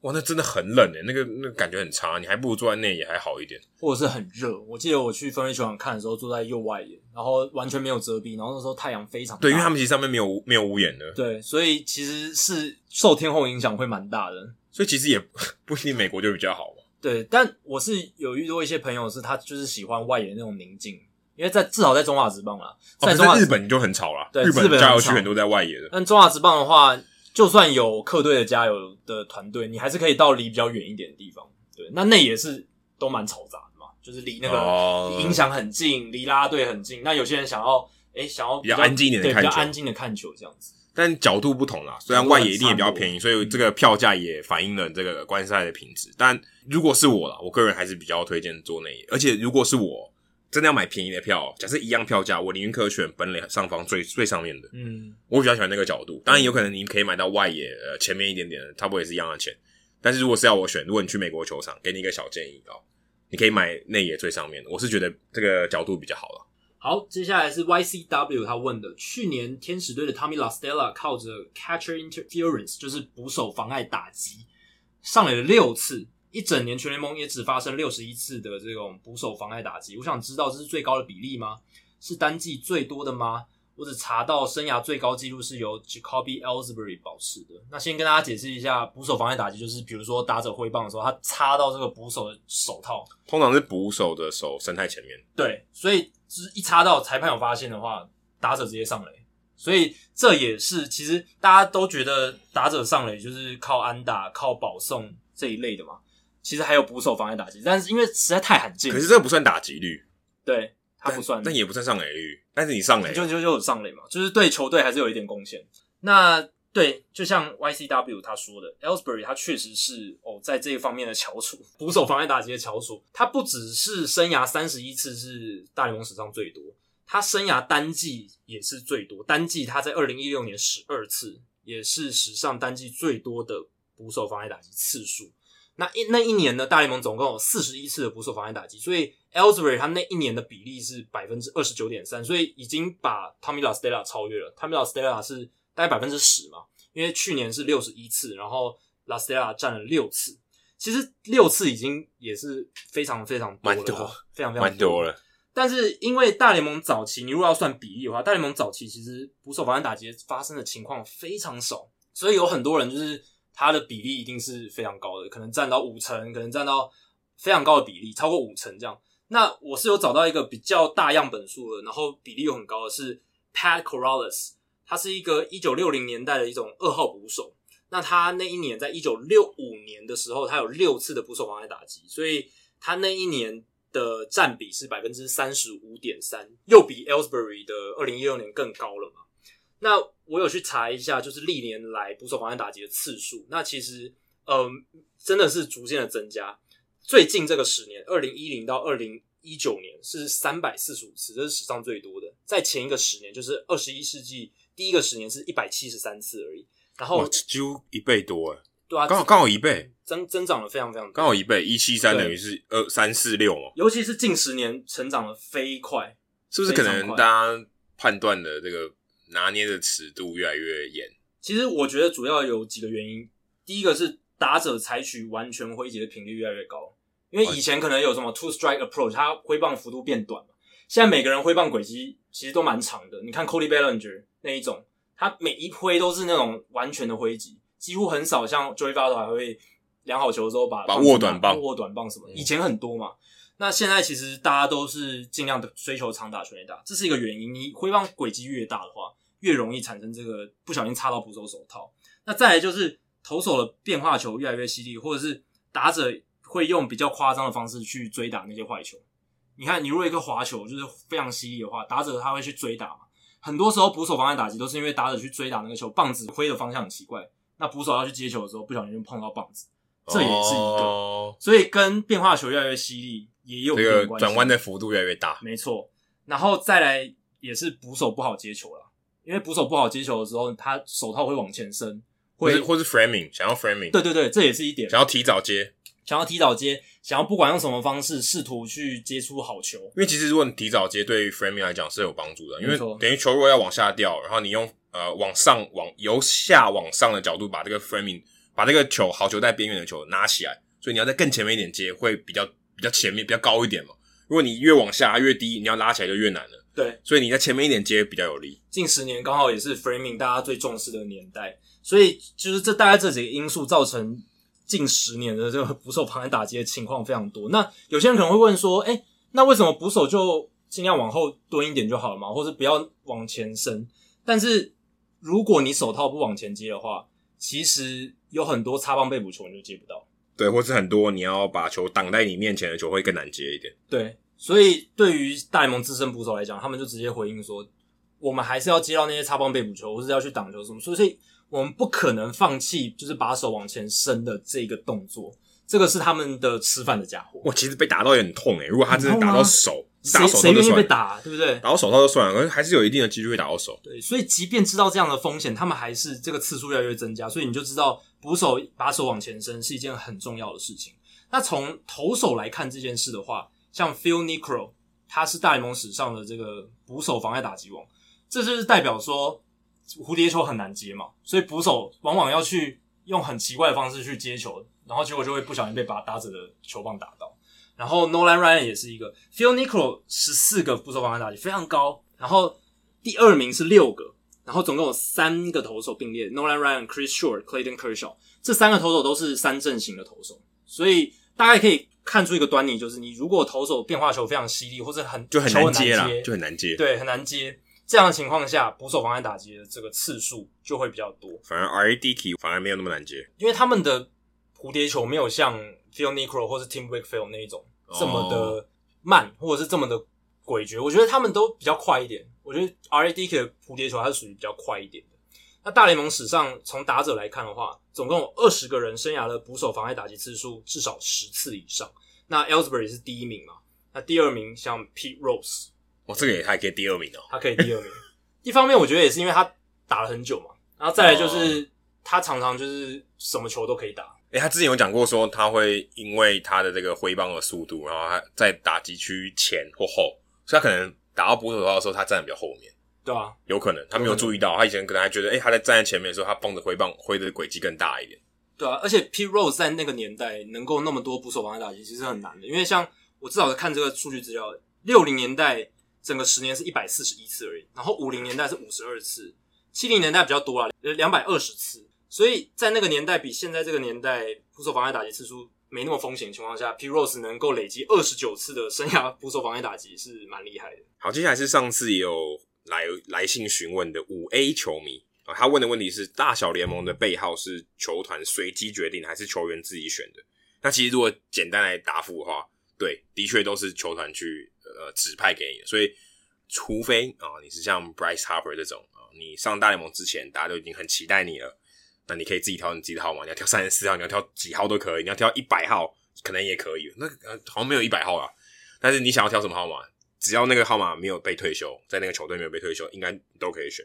哇，那真的很冷诶，那个那个感觉很差，你还不如坐在内野还好一点，或者是很热。我记得我去分区球场看的时候，坐在右外野，然后完全没有遮蔽，然后那时候太阳非常大，对，因为他们其实上面没有没有屋檐的，对，所以其实是受天候影响会蛮大的。所以其实也 不一定美国就比较好嘛。对，但我是有遇到一些朋友，是他就是喜欢外野那种宁静，因为在至少在中华职棒啦，在中华、哦、日本就很吵啦。对，日本加油区很多在外野的。但中华职棒的话，就算有客队的加油的团队，你还是可以到离比较远一点的地方。对，那内野是都蛮嘈杂的嘛，就是离那个音响很近，离啦啦队很近。那有些人想要，诶想要比较，比较安静一点的看球，比较安静的看球这样子。但角度不同啦，虽然外野一定也比较便宜，所以这个票价也反映了这个观赛的品质。但如果是我啦，我个人还是比较推荐做内野。而且如果是我真的要买便宜的票，假设一样票价，我宁愿可选本垒上方最最上面的。嗯，我比较喜欢那个角度。当然有可能你可以买到外野呃前面一点点的，差不多也是一样的钱。但是如果是要我选，如果你去美国球场，给你一个小建议哦，你可以买内野最上面的。我是觉得这个角度比较好了。好，接下来是 YCW 他问的，去年天使队的 Tommy La Stella 靠着 catcher interference，就是捕手妨碍打击，上垒了六次。一整年全联盟也只发生六十一次的这种捕手妨碍打击，我想知道这是最高的比例吗？是单季最多的吗？我只查到生涯最高纪录是由 Jacoby Ellsbury 保持的。那先跟大家解释一下，捕手妨碍打击就是比如说打者挥棒的时候，他插到这个捕手的手套，通常是捕手的手伸在前面。对，所以就是一插到裁判有发现的话，打者直接上垒。所以这也是其实大家都觉得打者上垒就是靠安打、靠保送这一类的嘛。其实还有捕手妨碍打击，但是因为实在太罕见，可是这个不算打击率，对，它不算但，但也不算上垒率。但是你上垒，就就就有上垒嘛，就是对球队还是有一点贡献。那对，就像 YCW 他说的，Ellsbury 他确实是哦，在这一方面的翘楚，捕手妨碍打击的翘楚。他不只是生涯三十一次是大联盟史上最多，他生涯单季也是最多，单季他在二零一六年十二次，也是史上单季最多的捕手妨碍打击次数。那一那一年呢，大联盟总共有四十一次的捕手妨碍打击，所以 Ellsbury 他那一年的比例是百分之二十九点三，所以已经把 Tommy La Stella 超越了。Tommy La Stella 是大概百分之十嘛，因为去年是六十一次，然后 La Stella 占了六次，其实六次已经也是非常非常多多，非常非常蛮多了。但是因为大联盟早期，你如果要算比例的话，大联盟早期其实捕手妨碍打击发生的情况非常少，所以有很多人就是。它的比例一定是非常高的，可能占到五成，可能占到非常高的比例，超过五成这样。那我是有找到一个比较大样本数的，然后比例又很高的是 Pat Corrales，他是一个一九六零年代的一种二号捕手。那他那一年在一九六五年的时候，他有六次的捕手妨碍打击，所以他那一年的占比是百分之三十五点三，又比 Elsbury 的二零一六年更高了嘛。那我有去查一下，就是历年来捕手妨碍打击的次数，那其实，嗯，真的是逐渐的增加。最近这个十年，二零一零到二零一九年是三百四十五次，这是史上最多的。在前一个十年，就是二十一世纪第一个十年是一百七十三次而已。然后几乎一倍多诶，对啊，刚好刚好一倍，增增长了非常非常多，刚好一倍，一七三等于是二三四六嘛。尤其是近十年成长的飞快，是不是可能大家判断的这个？拿捏的尺度越来越严。其实我觉得主要有几个原因。第一个是打者采取完全挥击的频率越来越高，因为以前可能有什么 two strike approach，他挥棒幅度变短嘛。现在每个人挥棒轨迹其实都蛮长的。你看 Cody Bellinger 那一种，他每一挥都是那种完全的挥击，几乎很少像 Joey Votto 还会量好球之后把把握短棒、握短棒什么的。以前很多嘛。那现在其实大家都是尽量的追求长打全垒打，这是一个原因。你挥棒轨迹越大的话，越容易产生这个不小心插到捕手手套。那再来就是投手的变化球越来越犀利，或者是打者会用比较夸张的方式去追打那些坏球。你看，你如果一个滑球就是非常犀利的话，打者他会去追打嘛。很多时候捕手妨碍打击都是因为打者去追打那个球，棒子挥的方向很奇怪，那捕手要去接球的时候不小心就碰到棒子，这也是一个。Oh. 所以跟变化球越来越犀利也有这个转弯的幅度越来越大。没错，然后再来也是捕手不好接球了。因为捕手不好接球的时候，他手套会往前伸，或是或是 framing，想要 framing，对对对，这也是一点。想要提早接，想要提早接，想要不管用什么方式，试图去接出好球。因为其实如果你提早接，对于 framing 来讲是有帮助的，因为等于球如果要往下掉，然后你用呃往上往由下往上的角度把这个 framing 把这个球好球在边缘的球拿起来，所以你要在更前面一点接，会比较比较前面比较高一点嘛。如果你越往下越低，你要拉起来就越难了。对，所以你在前面一点接比较有利。近十年刚好也是 framing 大家最重视的年代，所以就是这大概这几个因素造成近十年的这个捕手妨碍打击的情况非常多。那有些人可能会问说，哎，那为什么捕手就尽量往后蹲一点就好了嘛，或者不要往前伸？但是如果你手套不往前接的话，其实有很多擦棒被捕球你就接不到。对，或是很多你要把球挡在你面前的球会更难接一点。对。所以，对于大联盟资深捕手来讲，他们就直接回应说：“我们还是要接到那些擦棒被捕球，或是要去挡球什么。所以，我们不可能放弃，就是把手往前伸的这个动作。这个是他们的吃饭的家伙。哇，其实被打到也很痛诶。如果他真的打到手，打手套就算被打，对不对？打到手套就算了，可是还是有一定的几率会打到手。对，所以即便知道这样的风险，他们还是这个次数越来越增加。所以你就知道捕手把手往前伸是一件很重要的事情。那从投手来看这件事的话，像 Phil Niekro，他是大联盟史上的这个捕手妨碍打击王，这就是代表说蝴蝶球很难接嘛，所以捕手往往要去用很奇怪的方式去接球，然后结果就会不小心被把打者的球棒打到。然后 Nolan Ryan 也是一个 Phil Niekro 十四个捕手妨碍打击非常高，然后第二名是六个，然后总共有三个投手并列 Nolan Ryan、Chris Short、Clayton Kershaw 这三个投手都是三阵型的投手，所以大概可以看出一个端倪，就是你如果投手变化球非常犀利或者很就很难接啦，就很难接，对，很难接。这样的情况下，捕手妨碍打击的这个次数就会比较多，反而 R.A.Dickey 反而没有那么难接，因为他们的蝴蝶球没有像 Phil Niekro 或是 Tim Wakefield 那一种。这么的慢，或者是这么的诡谲，我觉得他们都比较快一点。我觉得 R.A.Dickey 的蝴蝶球它是属于比较快一点的。那大联盟史上从打者来看的话，总共有二十个人生涯的捕手妨碍打击次数至少十次以上。那 Ellsbury 是第一名嘛？那第二名像 Pete Rose，哦，这个也还可以第二名哦，他可以第二名。一方面我觉得也是因为他打了很久嘛，然后再来就是他常常就是什么球都可以打。诶、欸，他之前有讲过说他会因为他的这个挥棒的速度，然后他在打击区前或后，所以他可能打到捕手的时候，他站的比较后面。对啊，有可能他没有注意到，他以前可能还觉得，哎、欸，他在站在前面的时候，他棒的挥棒挥的轨迹更大一点。对啊，而且 Pete Rose 在那个年代能够那么多捕手妨碍打击，其实很难的。因为像我至少是看这个数据资料，六零年代整个十年是一百四十一次而已，然后五零年代是五十二次，七零年代比较多啊，两百二十次。所以在那个年代，比现在这个年代捕手妨碍打击次数没那么风险的情况下，Pete Rose 能够累积二十九次的生涯捕手防碍打击是蛮厉害的。好，接下来是上次也有来来信询问的五 A 球迷啊，他问的问题是：大小联盟的背号是球团随机决定，还是球员自己选的？那其实如果简单来答复的话，对，的确都是球团去呃指派给你的。所以，除非啊、你是像 Bryce Harper 这种啊、你上大联盟之前大家都已经很期待你了。那你可以自己挑你自己的号码，你要挑三十四号，你要挑几号都可以，你要挑一百号可能也可以。那好像没有一百号啊，但是你想要挑什么号码，只要那个号码没有被退休，在那个球队没有被退休，应该都可以选。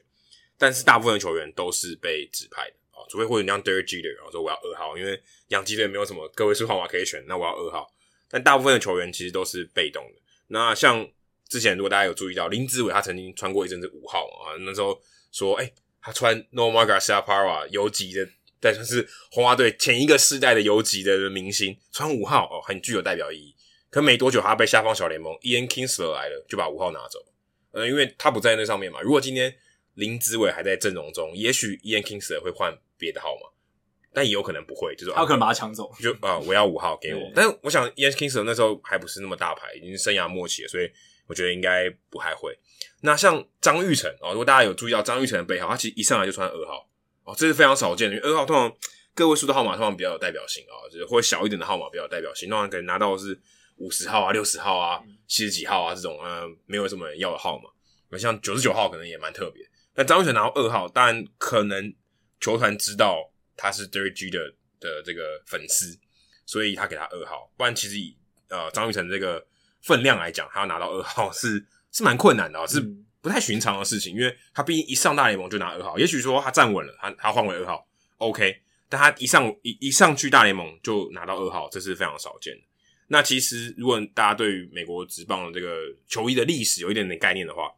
但是大部分的球员都是被指派的啊，除非或者像 Derek Jeter，然后说我要二号，因为洋基队没有什么个位数号码可以选，那我要二号。但大部分的球员其实都是被动的。那像之前如果大家有注意到林子伟，他曾经穿过一阵子五号啊，那时候说哎。他穿 Nomar Garciaparra 游击的，但是红袜队前一个世代的游击的明星，穿五号哦，很具有代表意义。可没多久，他被下方小联盟，Ian Kinsler 来了，就把五号拿走。呃，因为他不在那上面嘛。如果今天林子伟还在阵容中，也许 Ian Kinsler 会换别的号码，但也有可能不会，就是他可能把他抢走。就啊、呃，我要五号给我。但是我想 Ian Kinsler 那时候还不是那么大牌，已经生涯末期了，所以我觉得应该不太会。那像张玉成哦，如果大家有注意到张玉成的背号，他其实一上来就穿二号哦，这是非常少见的。因为二号通常个位数的号码通常比较有代表性啊，就是或小一点的号码比较有代表性，通常可能拿到的是五十号啊、六十号啊、七十几号啊这种呃没有什么人要的号码。那像九十九号可能也蛮特别。但张玉成拿到二号，当然可能球团知道他是 Derek Jeter 的这个粉丝，所以他给他二号。不然其实以呃张玉成这个分量来讲，他要拿到二号 是。是蛮困难的啊，是不太寻常的事情，因为他毕竟一上大联盟就拿二号，也许说他站稳了，他他换为二号，OK，但他一上一一上去大联盟就拿到二号，这是非常少见的。那其实如果大家对于美国职棒的这个球衣的历史有一点点概念的话，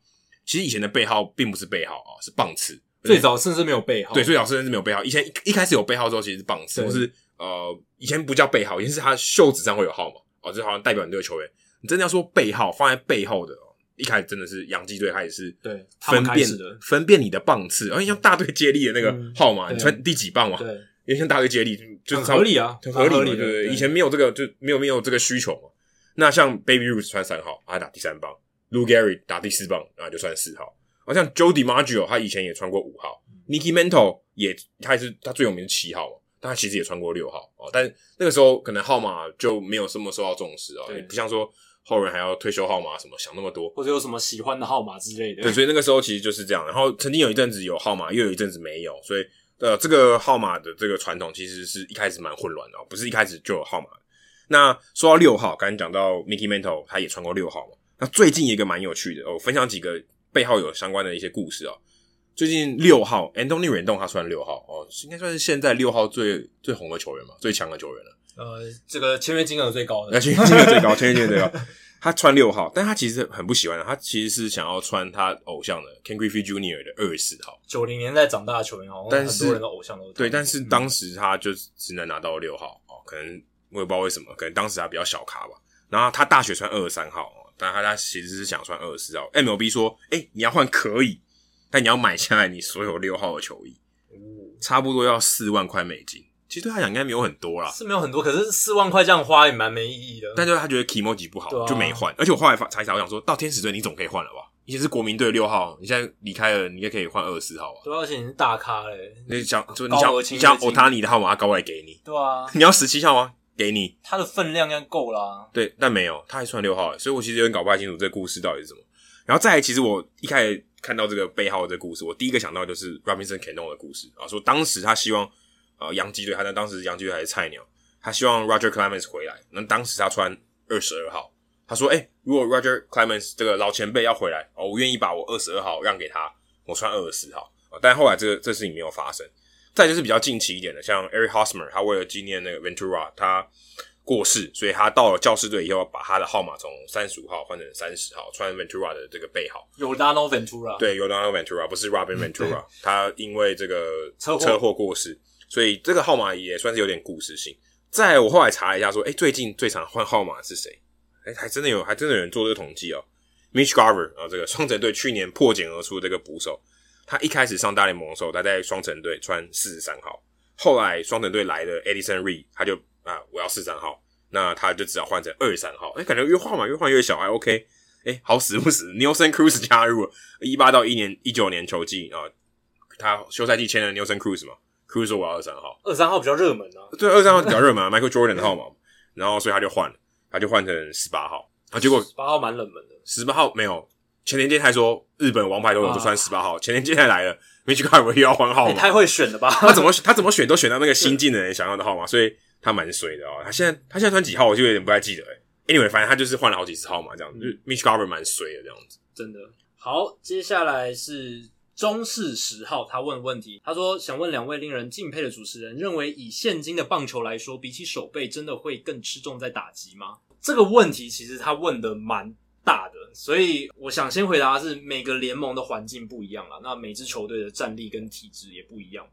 其实以前的背号并不是背号啊，是棒次，最早甚至没有背号，对，最早甚至没有背号。以前一一开始有背号之后，其实是棒次，或是呃，以前不叫背号，以前是他袖子上会有号码哦，就好像代表你这个球员。你真的要说背号放在背后的。一开始真的是洋基队，他也是对分辨的分辨你的棒次，而且像大队接力的那个号码，你穿第几棒嘛？对，因为像大队接力就是合理啊，很合理，对对？以前没有这个，就没有没有这个需求嘛。那像 Baby Ruth 穿三号，他打第三棒；Lou Gehrig 打第四棒，那就算四号。好像 Joe DiMaggio 他以前也穿过五号，Mickey Mantle 也他也是他最有名的七号嘛，但他其实也穿过六号哦。但那个时候可能号码就没有这么受到重视啊，也不像说。后人还要退休号码什么，想那么多，或者有什么喜欢的号码之类的。对，所以那个时候其实就是这样。然后曾经有一阵子有号码，又有一阵子没有，所以呃，这个号码的这个传统其实是一开始蛮混乱的，不是一开始就有号码。那说到六号，刚才讲到 Mickey Mantle，他也穿过六号嘛。那最近一个蛮有趣的，我、哦、分享几个背后有相关的一些故事哦。最近六号，Anthony Rendon 他穿六号哦，应该算是现在六号最最红的球员嘛，最强的球员了。呃，这个签约金额最高的，签约金额最高，签约金额最高。他穿六号，但他其实很不喜欢的，他其实是想要穿他偶像的 Ken Griffey Jr. 的二十四号。九零年代长大的球员哦，但是很多人的偶像都对，但是当时他就只能拿到六号哦，可能我也不知道为什么，可能当时他比较小咖吧。然后他大学穿二十三号。但他他其实是想穿二十四号，MLB 说，哎、欸，你要换可以，但你要买下来你所有六号的球衣，差不多要四万块美金。其实对他讲应该没有很多啦，是没有很多，可是四万块这样花也蛮没意义的。但就是他觉得 Kimoji 不好，啊、就没换。而且我后来查一查，我想说到天使队你总可以换了吧？以前是国民队六号，你现在离开了，你也可以换二十四号啊。对，而且你是大咖嘞，你想就你想你想 Otani 的号码，高来给你。对啊，你要十七号吗？给你，他的分量应该够啦。对，但没有，他还穿六号，所以我其实有点搞不太清楚这个故事到底是什么。然后再来，其实我一开始看到这个背号的这个故事，我第一个想到就是 Robinson Cano 的故事啊，说当时他希望呃洋基队，他在当时洋基队还是菜鸟，他希望 Roger Clemens 回来。那当时他穿二十二号，他说：“哎、欸，如果 Roger Clemens 这个老前辈要回来哦，我愿意把我二十二号让给他，我穿二十四号。”但后来这个这事情没有发生。再就是比较近期一点的，像 Eric Hosmer，他为了纪念那个 Ventura，他过世，所以他到了教士队以后，把他的号码从三十五号换成三十号，穿 Ventura 的这个背号。Yordano Ventura，对，Yordano Ventura 不是 Robin Ventura，他因为这个车祸过世，所以这个号码也算是有点故事性。再我后来查了一下，说，哎，最近最常换号码是谁？哎，还真的有，还真的有人做这个统计哦。Mitch Garver 啊，这个双城队去年破茧而出这个捕手。他一开始上大联盟的时候，他在双城队穿四十三号。后来双城队来的 Addison Reed，他就啊，我要四十三号，那他就只好换成二十三号。哎、感觉越换嘛，越换越小，还 OK。哎、好死不死，Nelson Cruz 加入了一八到一年一九年球季啊，他休赛季签了 Nelson Cruz 嘛，Cruz 说我要二十三号，二十三号比较热门啊，对，二十三号比较热门啊，Michael Jordan 的号码，然后所以他就换了，他就换成十八号啊，结果十八号蛮冷门的，十八号没有。前年间还说日本王牌都有都穿十八号，前年间才来了，Mitch Garver 又要换号码，太会选了吧？他怎么他怎么选都选到那个新进的人想要的号码，所以他蛮衰的哦。他现在他现在穿几号，我就有点不太记得诶。Anyway，反正他就是换了好几次号码，这样子。就 Mitch Garver 蛮衰的这样子，真的。好，接下来是中式十号，他问问题，他说想问两位令人敬佩的主持人，认为以现今的棒球来说，比起守备，真的会更吃重在打击吗？这个问题其实他问的蛮。大的，所以我想先回答的是每个联盟的环境不一样了，那每支球队的战力跟体质也不一样，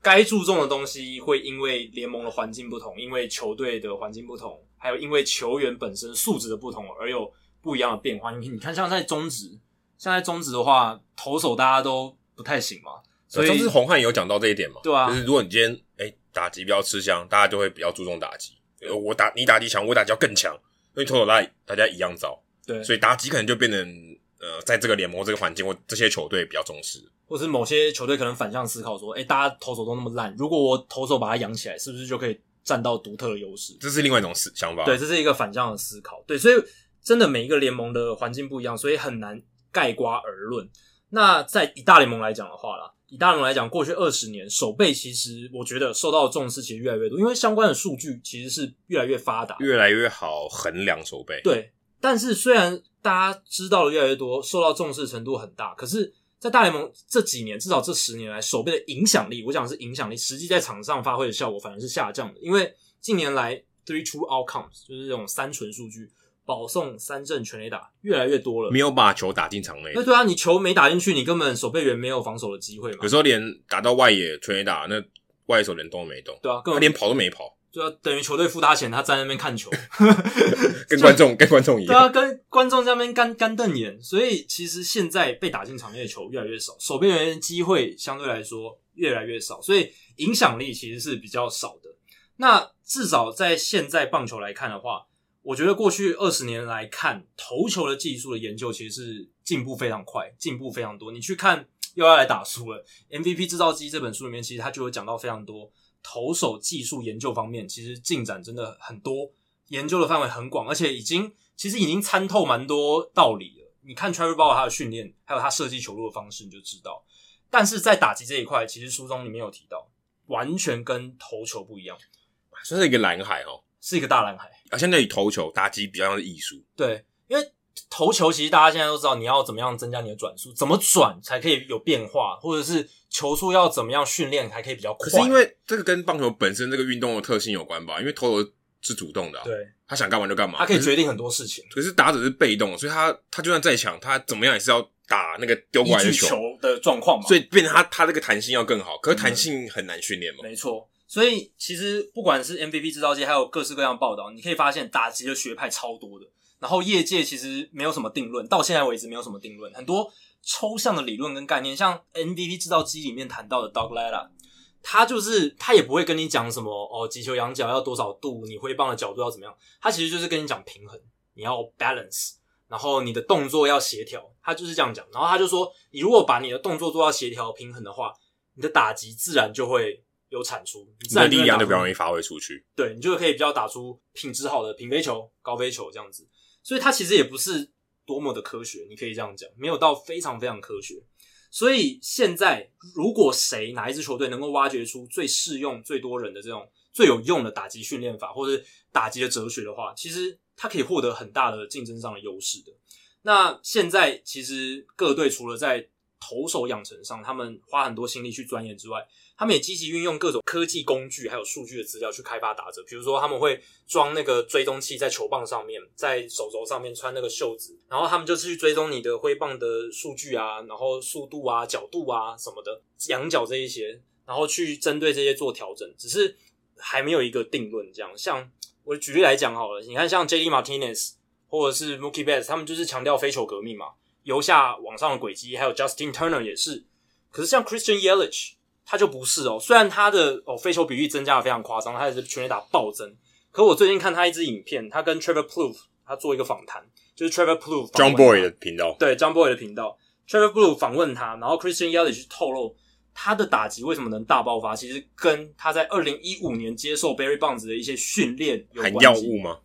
该注重的东西会因为联盟的环境不同，因为球队的环境不同，还有因为球员本身素质的不同而有不一样的变化。你看，像在中职，像在中职的话，投手大家都不太行嘛，所以中职红汉有讲到这一点嘛？对啊，就是如果你今天哎、欸、打击比较吃香，大家就会比较注重打击。我打你打击强，我打击要更强，因为投手大大家一样糟。对，所以打击可能就变成呃，在这个联盟这个环境或这些球队比较重视，或是某些球队可能反向思考说，哎，大家投手都那么烂，如果我投手把它养起来，是不是就可以占到独特的优势？这是另外一种思想法。对，这是一个反向的思考。对，所以真的每一个联盟的环境不一样，所以很难概括而论。那在以大联盟来讲的话啦，以大联盟来讲，过去二十年守备其实我觉得受到的重视其实越来越多，因为相关的数据其实是越来越发达，越来越好衡量守备。对。但是虽然大家知道的越来越多，受到重视程度很大，可是，在大联盟这几年，至少这十年来，守备的影响力，我讲是影响力，实际在场上发挥的效果反而是下降的。因为近年来，three true outcomes 就是这种三纯数据，保送、三振、全垒打越来越多了，没有把球打进场内。那对啊，你球没打进去，你根本守备员没有防守的机会嘛。有时候连打到外野全垒打，那外野手连动都没动，对啊，根本连跑都没跑。就要等于球队付他钱，他站在那边看球，跟观众跟观众一样。对啊，跟观众在那边干干瞪眼。所以其实现在被打进场内的球越来越少，守备员机会相对来说越来越少，所以影响力其实是比较少的。那至少在现在棒球来看的话，我觉得过去二十年来看投球的技术的研究其实是进步非常快，进步非常多。你去看又要来打书了，《MVP 制造机》这本书里面，其实他就有讲到非常多。投手技术研究方面，其实进展真的很多，研究的范围很广，而且已经其实已经参透蛮多道理了。你看 Trevor Bauer 他的训练，还有他设计球路的方式，你就知道。但是在打击这一块，其实书中里面有提到，完全跟投球不一样，算是一个蓝海哦，是一个大蓝海。啊，相对于投球，打击比较像是艺术。对，因为投球其实大家现在都知道，你要怎么样增加你的转速，怎么转才可以有变化，或者是球速要怎么样训练才可以比较快。可是因为这个跟棒球本身这个运动的特性有关吧？因为投球是主动的、啊，对，他想干嘛就干嘛，他可以决定很多事情。可是，可是打者是被动，所以他他就算再强，他怎么样也是要打那个丢过来的球，球的状况嘛。所以变成他他这个弹性要更好，可是弹性很难训练嘛。嗯、没错，所以其实不管是 MVP 制造机，还有各式各样报道，你可以发现打击的学派超多的。然后业界其实没有什么定论，到现在为止没有什么定论，很多抽象的理论跟概念，像 MVP 制造机里面谈到的 Doug Latta，他就是他也不会跟你讲什么哦，击球仰角要多少度，你挥棒的角度要怎么样，他其实就是跟你讲平衡，你要 balance，然后你的动作要协调，他就是这样讲。然后他就说，你如果把你的动作做到协调平衡的话，你的打击自然就会有产出，你自然力量就比较容易发挥出去，对，你就可以比较打出品质好的平飞球、高飞球这样子。所以它其实也不是多么的科学，你可以这样讲，没有到非常非常科学。所以现在，如果谁哪一支球队能够挖掘出最适用最多人的这种最有用的打击训练法，或者打击的哲学的话，其实它可以获得很大的竞争上的优势的。那现在其实各队除了在投手养成上，他们花很多心力去钻研之外，他们也积极运用各种科技工具，还有数据的资料去开发打者。比如说，他们会装那个追踪器在球棒上面，在手肘上面穿那个袖子，然后他们就是去追踪你的挥棒的数据啊，然后速度啊、角度啊什么的，仰角这一些，然后去针对这些做调整。只是还没有一个定论。这样，像我举例来讲好了，你看像 JD Martinez 或者是 Mookie Betts，他们就是强调飞球革命嘛。由下往上的轨迹，还有 Justin Turner 也是。可是像 Christian Yelich，他就不是哦。虽然他的哦飞球比率增加的非常夸张，他也是全垒打暴增。可我最近看他一支影片，他跟 Trevor Plouffe 他做一个访谈，就是 Trevor Plouffe John Boy 的频道，对 John Boy 的频道，Trevor Plouffe 访问他，然后 Christian Yelich 透露他的打击为什么能大爆发，其实跟他在二零一五年接受 Barry Bonds 的一些训练有关系。含药物吗？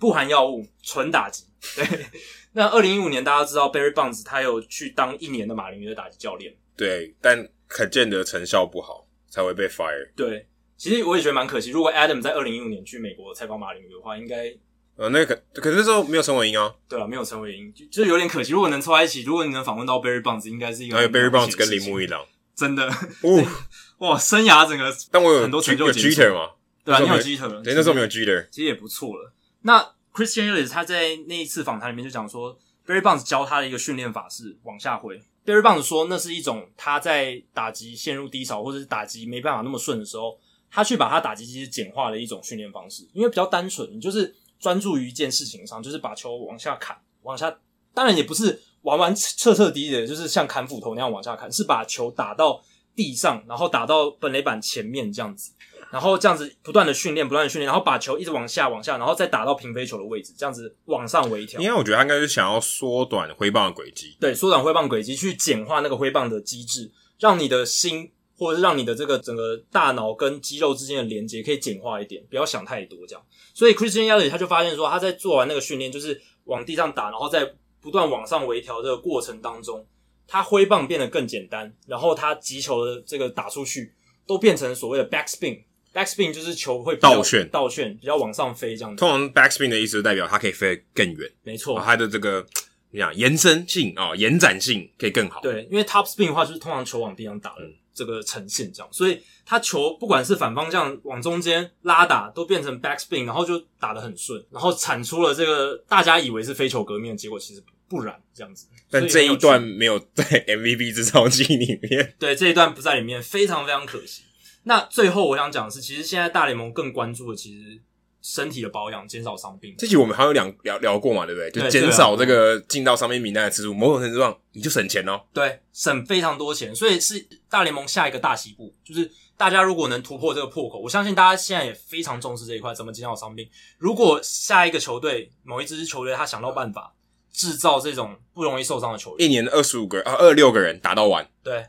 不含药物，纯打击。对。那二零一五年，大家知道 Barry Bonds 他有去当一年的马林鱼的打击教练，对，但可见得成效不好，才会被 fire。对，其实我也觉得蛮可惜。如果 Adam 在二零一五年去美国采访马林鱼的话，应该呃，那个可可是那时候没有陈伟英啊，对啊，没有陈伟英，就就有点可惜。如果能凑在一起，如果你能访问到 Barry Bonds，应该是一个还有 Barry Bonds 跟铃木一郎，真的，哦，哇，生涯整个，但我有很多成就 Jeter 嘛，对啊，你有 Geter 对，那时候没有 Geter，其实也不错了。那 Christian Yelich 他在那一次访谈里面就讲说，Barry Bonds 教他的一个训练法是往下挥。Barry Bonds 说，那是一种他在打击陷入低潮或者是打击没办法那么顺的时候，他去把他打击机简化的一种训练方式，因为比较单纯，你就是专注于一件事情上，就是把球往下砍，往下，当然也不是完完彻彻底底的，就是像砍斧头那样往下砍，是把球打到地上，然后打到本垒板前面这样子。然后这样子不断的训练，不断的训练，然后把球一直往下、往下，然后再打到平飞球的位置，这样子往上微调。因为我觉得他应该是想要缩短挥棒的轨迹，对，缩短挥棒轨迹，去简化那个挥棒的机制，让你的心或者是让你的这个整个大脑跟肌肉之间的连接可以简化一点，不要想太多这样。所以 Christian Yelich 他就发现说，他在做完那个训练，就是往地上打，然后在不断往上微调这个过程当中，他挥棒变得更简单，然后他击球的这个打出去都变成所谓的 backspin。Backspin 就是球会倒旋，倒旋比较往上飞这样子。通常 backspin 的意思就代表它可以飞得更远，没错，它的这个你讲延伸性啊、哦、延展性可以更好。对，因为 topspin 的话就是通常球往地上打的这个呈现这样，所以它球不管是反方向往中间拉打，都变成 backspin，然后就打得很顺，然后产出了这个大家以为是飞球革命的结果，其实不然这样子。但这一段没有在 MVP 制造机里面，对，这一段不在里面，非常非常可惜。那最后我想讲的是，其实现在大联盟更关注的，其实身体的保养，减少伤病。这集我们还有两聊聊过嘛，对不对？就减少这个进到伤病名单的次数，某种程度上你就省钱哦。对，省非常多钱，所以是大联盟下一个大起步，就是大家如果能突破这个破口，我相信大家现在也非常重视这一块，怎么减少伤病。如果下一个球队某一支球队他想到办法制造这种不容易受伤的球员，一年二十五个啊，二六个人打到完，对。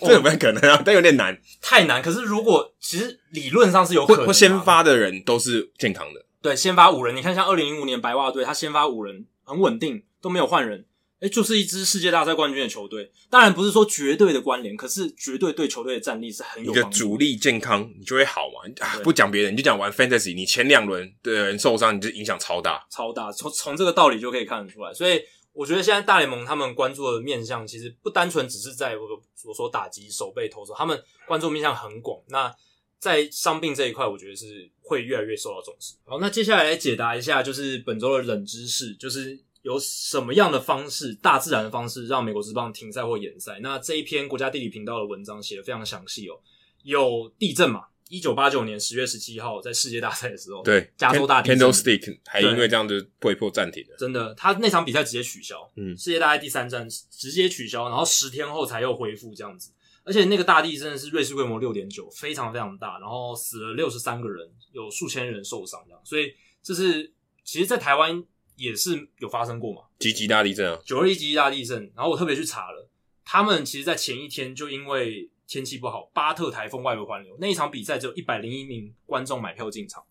这有没有可能啊，但有点难，太难。可是如果其实理论上是有可能先发的人都是健康的。对，先发五人，你看像二零零五年白袜队，他先发五人很稳定，都没有换人。哎，就是一支世界大赛冠军的球队。当然不是说绝对的关联，可是绝对对球队的战力是很有。你的主力健康，你就会好嘛。啊、不讲别人，你就讲玩 Fantasy，你前两轮的人受伤，你就影响超大，超大。从从这个道理就可以看得出来。所以我觉得现在大联盟他们关注的面向，其实不单纯只是在我我说打击、守备、投手，他们关注面向很广。那在伤病这一块，我觉得是会越来越受到重视。好，那接下来解答一下，就是本周的冷知识，就是有什么样的方式，大自然的方式，让美国职棒停赛或延赛。那这一篇国家地理频道的文章写得非常详细哦。有地震嘛？一九八九年十月十七号在世界大赛的时候，对，加州大地震，Candlestick 还因为这样子被迫暂停了。真的，他那场比赛直接取消，嗯，世界大赛第三站直接取消，然后十天后才又恢复这样子。而且那个大地震是瑞士规模六点九，非常非常大，然后死了六十三个人，有数千人受伤这样，所以这是其实，在台湾也是有发生过嘛，极级大地震啊，九二一极级大地震，然后我特别去查了，他们其实，在前一天就因为天气不好，巴特台风外围环流，那一场比赛只有一百零一名观众买票进场，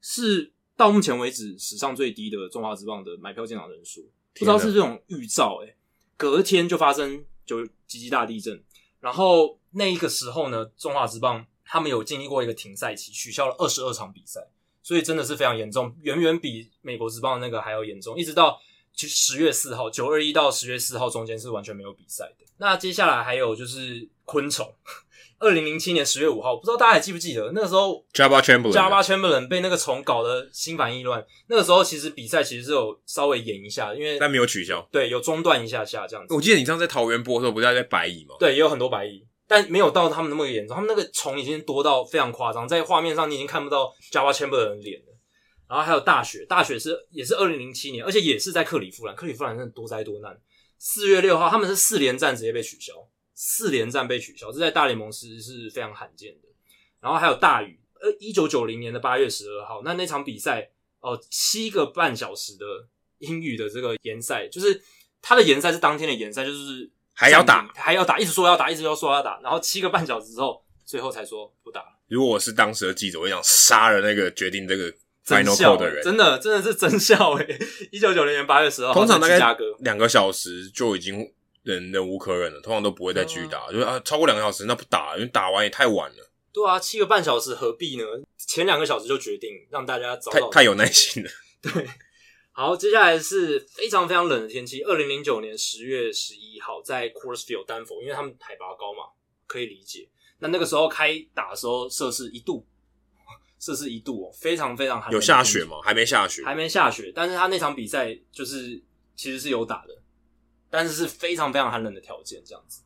是到目前为止史上最低的中华职棒的买票进场人数，不知道是这种预兆诶、欸，隔天就发生九极级大地震。然后那一个时候呢，中华职棒他们有经历过一个停赛期，取消了二十二场比赛，所以真的是非常严重，远远比美国职棒那个还要严重。一直到其实十月四号，九二一到十月四号中间是完全没有比赛的。那接下来还有就是昆虫。二零零七年十月五号，不知道大家还记不记得那个时候，Jabbar Chamberlain，Jabbar Chamberlain 被那个虫搞得心烦意乱。那个时候其实比赛其实是有稍微延一下，因为但没有取消，对，有中断一下下这样子。我记得你上次在桃园播的时候，不是还在白蚁吗？对，也有很多白蚁，但没有到他们那么严重。他们那个虫已经多到非常夸张，在画面上你已经看不到 Jabbar Chamberlain 的脸了。然后还有大雪，大雪是也是二零零七年，而且也是在克利夫兰，克利夫兰真的多灾多难。四月六号，他们是四连战直接被取消。四连战被取消，这在大联盟是是非常罕见的。然后还有大雨，呃，一九九零年的八月十二号，那那场比赛哦，七个半小时的英语的这个延赛，就是他的延赛是当天的延赛，就是还要打，还要打，一直说要打，一直要说要打，然后七个半小时之后，最后才说不打了。如果我是当时的记者，我想杀了那个决定这个 final call 的人，真的真的是真笑诶！一九九零年八月十二号，通常大概两个小时就已经。忍忍无可忍了，通常都不会再继续打，嗯、就是啊，超过两个小时那不打，因为打完也太晚了。对啊，七个半小时何必呢？前两个小时就决定让大家早早太太有耐心了。对，好，接下来是非常非常冷的天气。二零零九年十月十一号，在 Coors Field 丹佛，因为他们海拔高嘛，可以理解。那那个时候开打的时候，摄氏一度，摄氏一度哦，非常非常寒。有下雪吗？还没下雪，还没下雪。但是他那场比赛就是其实是有打的。但是是非常非常寒冷的条件，这样子，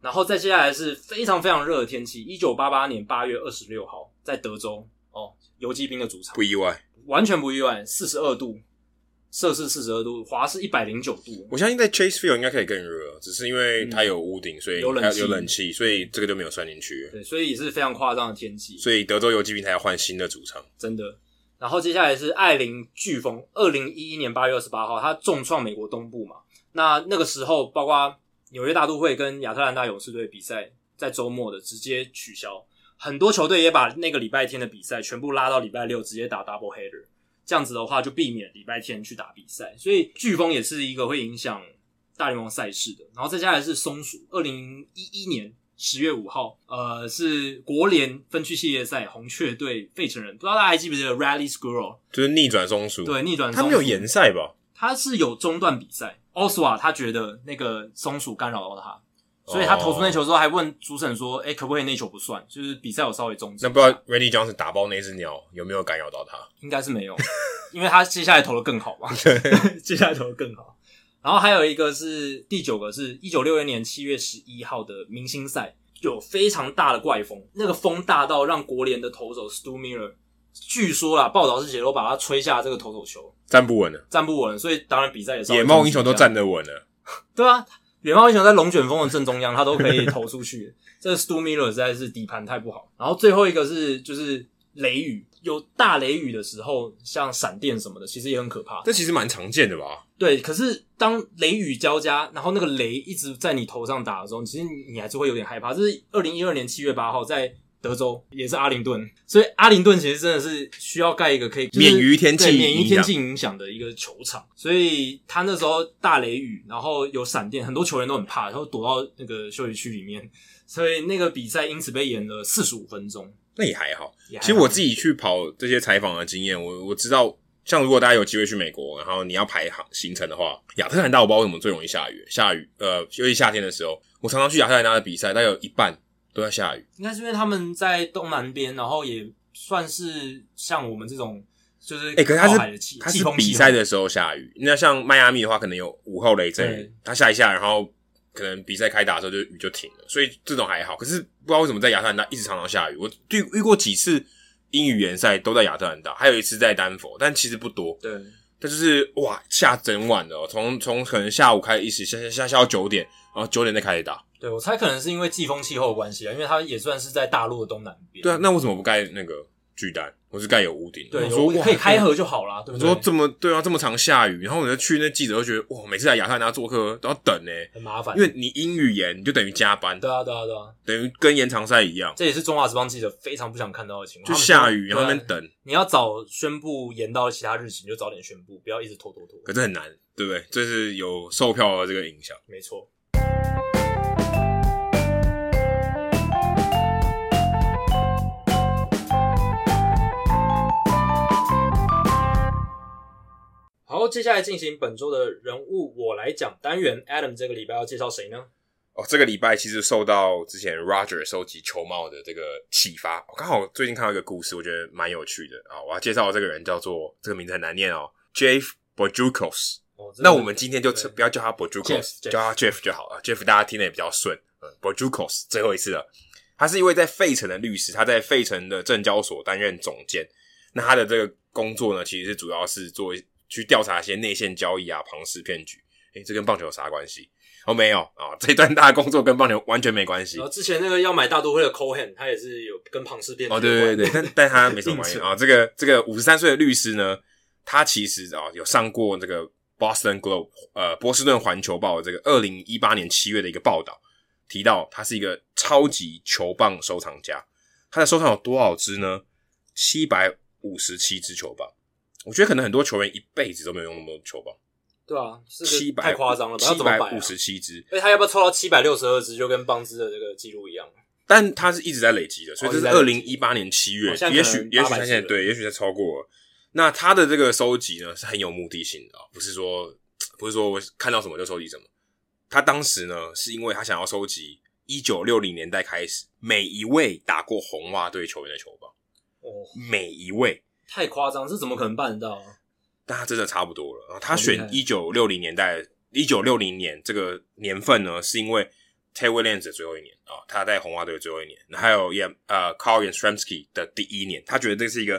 然后再接下来是非常非常热的天气。一九八八年八月二十六号，在德州哦，游击兵的主场，不意外，完全不意外，四十二度，摄氏四十二度，华氏一百零九度。我相信在 Chase Field 应该可以更热，只是因为它有屋顶，所以有冷气，有冷气，所以这个就没有算进去。对，所以也是非常夸张的天气。所以德州游击兵才要换新的主场，真的。然后接下来是艾琳飓风，二零一一年八月二十八号，它重创美国东部嘛。那那个时候，包括纽约大都会跟亚特兰大勇士队比赛，在周末的直接取消，很多球队也把那个礼拜天的比赛全部拉到礼拜六，直接打 double header，这样子的话就避免礼拜天去打比赛。所以飓风也是一个会影响大联盟赛事的。然后再下来是松鼠，二零一一年十月五号，呃，是国联分区系列赛红雀队费城人，不知道大家还记不记得 Rally Squirrel，就是逆转松鼠，对，逆转松鼠，他没有延赛吧？他是有中断比赛。奥斯瓦他觉得那个松鼠干扰到他，所以他投出那球之后还问主审说：“哎、欸，可不可以那球不算？就是比赛有稍微终止。”那不知道 Randy Johnson 打爆那只鸟有没有干扰到他？应该是没有，因为他接下来投的更好嘛。接下来投的更好。然后还有一个是第九个是一九六一年七月十一号的明星赛，有非常大的怪风，那个风大到让国联的投手 Stu Miller。据说啦，报道是写都把他吹下这个投手球，站不稳了，站不稳，所以当然比赛也是。野猫英雄都站得稳了，对啊，野猫英雄在龙卷风的正中央，他都可以投出去。这个 Stu Miller 实在是底盘太不好。然后最后一个是就是雷雨，有大雷雨的时候，像闪电什么的，其实也很可怕。这其实蛮常见的吧？对，可是当雷雨交加，然后那个雷一直在你头上打的时候，其实你还是会有点害怕。这是二零一二年七月八号在。德州也是阿灵顿，所以阿灵顿其实真的是需要盖一个可以、就是、免于天气免于天气影响的一个球场。所以他那时候大雷雨，然后有闪电，很多球员都很怕，然后躲到那个休息区里面。所以那个比赛因此被延了四十五分钟。那也还好。其实我自己去跑这些采访的经验，我我知道，像如果大家有机会去美国，然后你要排行行程的话，亚特兰大我不知道为什么最容易下雨。下雨，呃，尤其夏天的时候，我常常去亚特兰大的比赛，大概有一半。都在下雨，应该是因为他们在东南边，然后也算是像我们这种，就是哎，可是他是他是比赛的时候下雨。那像迈阿密的话，可能有午后雷阵雨，它下一下，然后可能比赛开打的时候就雨就停了，所以这种还好。可是不知道为什么在亚特兰大一直常常下雨。我遇遇过几次英语联赛都在亚特兰大，还有一次在丹佛，但其实不多。对，但就是哇，下整晚的，哦从从可能下午开始一直下下下下到九点，然后九点再开始打。对，我猜可能是因为季风气候的关系啊，因为它也算是在大陆的东南边。对啊，那为什么不盖那个巨蛋？我是盖有屋顶？对，我说可以开合就好啦。对不对？我说这么对啊，这么常下雨，然后我就去那记者就觉得哇，每次来亚特兰大做客都要等呢、欸，很麻烦。因为你英语延，你就等于加班。对啊，对啊，对啊，等于跟延长赛一样。这也是中华职棒记者非常不想看到的情况。就下雨，然后那边等。你要早宣布延到其他日期，你就早点宣布，不要一直拖拖拖。可是很难，对不对？这是有售票的这个影响。没错。好，接下来进行本周的人物我来讲单元。Adam 这个礼拜要介绍谁呢？哦，这个礼拜其实受到之前 Roger 收集球帽的这个启发，我刚好最近看到一个故事，我觉得蛮有趣的啊。我要介绍的这个人叫做这个名字很难念哦，Jeff Bourjukos。哦，那我们今天就不要叫他 Bourjukos，叫他 Jeff 就好了。Jeff 大家听得也比较顺。嗯，Bourjukos 最后一次了。他是一位在费城的律师，他在费城的证交所担任总监。那他的这个工作呢，其实是主要是做。去调查一些内线交易啊、庞氏骗局，诶，这跟棒球有啥关系？哦，没有啊、哦，这一段大家工作跟棒球完全没关系。然后之前那个要买大都会的 Cohen，他也是有跟庞氏骗局哦，对对对，但但他没什么关系 啊、哦。这个这个五十三岁的律师呢，他其实啊、哦、有上过这个 Boston Globe 呃波士顿环球报的这个二零一八年七月的一个报道，提到他是一个超级球棒收藏家，他的收藏有多少支呢？七百五十七支球棒。我觉得可能很多球员一辈子都没有用那么多球棒，对啊，七百太夸张了，七百五十七支，而且他要不要凑到七百六十二支，就跟邦兹的这个记录一样？但他是一直在累积的，所以这是二零一八年七月，哦、也许也许他现在对，也许他超过了。那他的这个收集呢，是很有目的性的，不是说不是说我看到什么就收集什么。他当时呢，是因为他想要收集一九六零年代开始每一位打过红袜队球员的球棒，哦，每一位。太夸张，这怎么可能办得到啊？但他真的差不多了。他选一九六零年代，一九六零年这个年份呢，是因为 Ted Williams 的最后一年啊，他在红袜队的最后一年，还有也呃 Carl Yastrzemski 的第一年，他觉得这是一个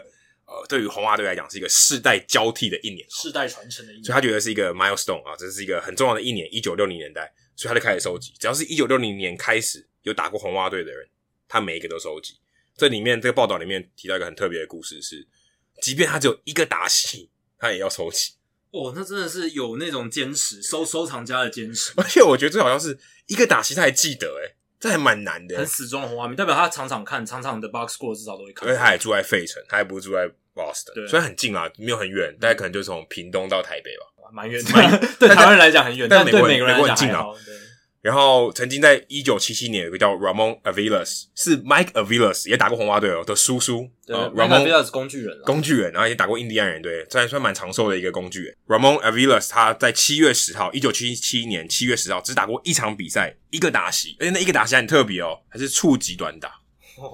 呃，对于红袜队来讲是一个世代交替的一年，世代传承的一年，所以他觉得是一个 milestone 啊，这是一个很重要的一年，一九六零年代，所以他就开始收集，只要是一九六零年开始有打过红袜队的人，他每一个都收集。这里面这个报道里面提到一个很特别的故事是。即便他只有一个打戏，他也要收集。哦，那真的是有那种坚持收收藏家的坚持。而且我觉得最好像是一个打戏他还记得，诶这还蛮难的。很死忠的红花迷，代表他常常看，常常的 box score 至少都会看。因为他也住在费城，他也不是住在 Boston，对虽然很近啊，没有很远，大概可能就从屏东到台北吧，蛮远的。对台湾人来讲很远，但对美国人来讲很近啊。然后曾经在一九七七年有个叫 Ramon Aviles，是 Mike Aviles 也打过红袜队哦的叔叔。对，Ramon Aviles 工具人，工具人，然后也打过印第安人队，这还算蛮长寿的一个工具人。Ramon Aviles 他在七月十号，一九七七年七月十号只打过一场比赛，一个打席，而且那一个打席很特别哦，还是触击短打，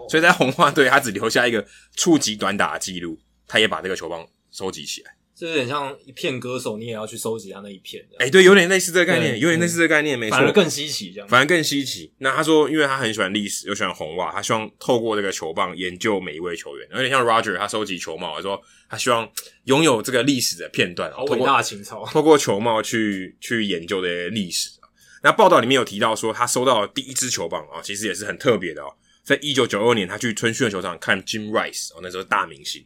所以在红袜队他只留下一个触击短打的记录，他也把这个球棒收集起来。这有点像一片歌手，你也要去收集他那一片。哎、欸，对，有点类似这个概念，有点类似这个概念，没错。反而更稀奇，这样。反而更稀奇。那他说，因为他很喜欢历史，又喜欢红袜，他希望透过这个球棒研究每一位球员。有点像 Roger，他收集球帽，他说他希望拥有这个历史的片段，好伟大的情操。透过球帽去去研究这些历史。那报道里面有提到说，他收到的第一支球棒啊，其实也是很特别的哦。在一九九二年，他去春训球场看 Jim Rice，哦，那时候大明星。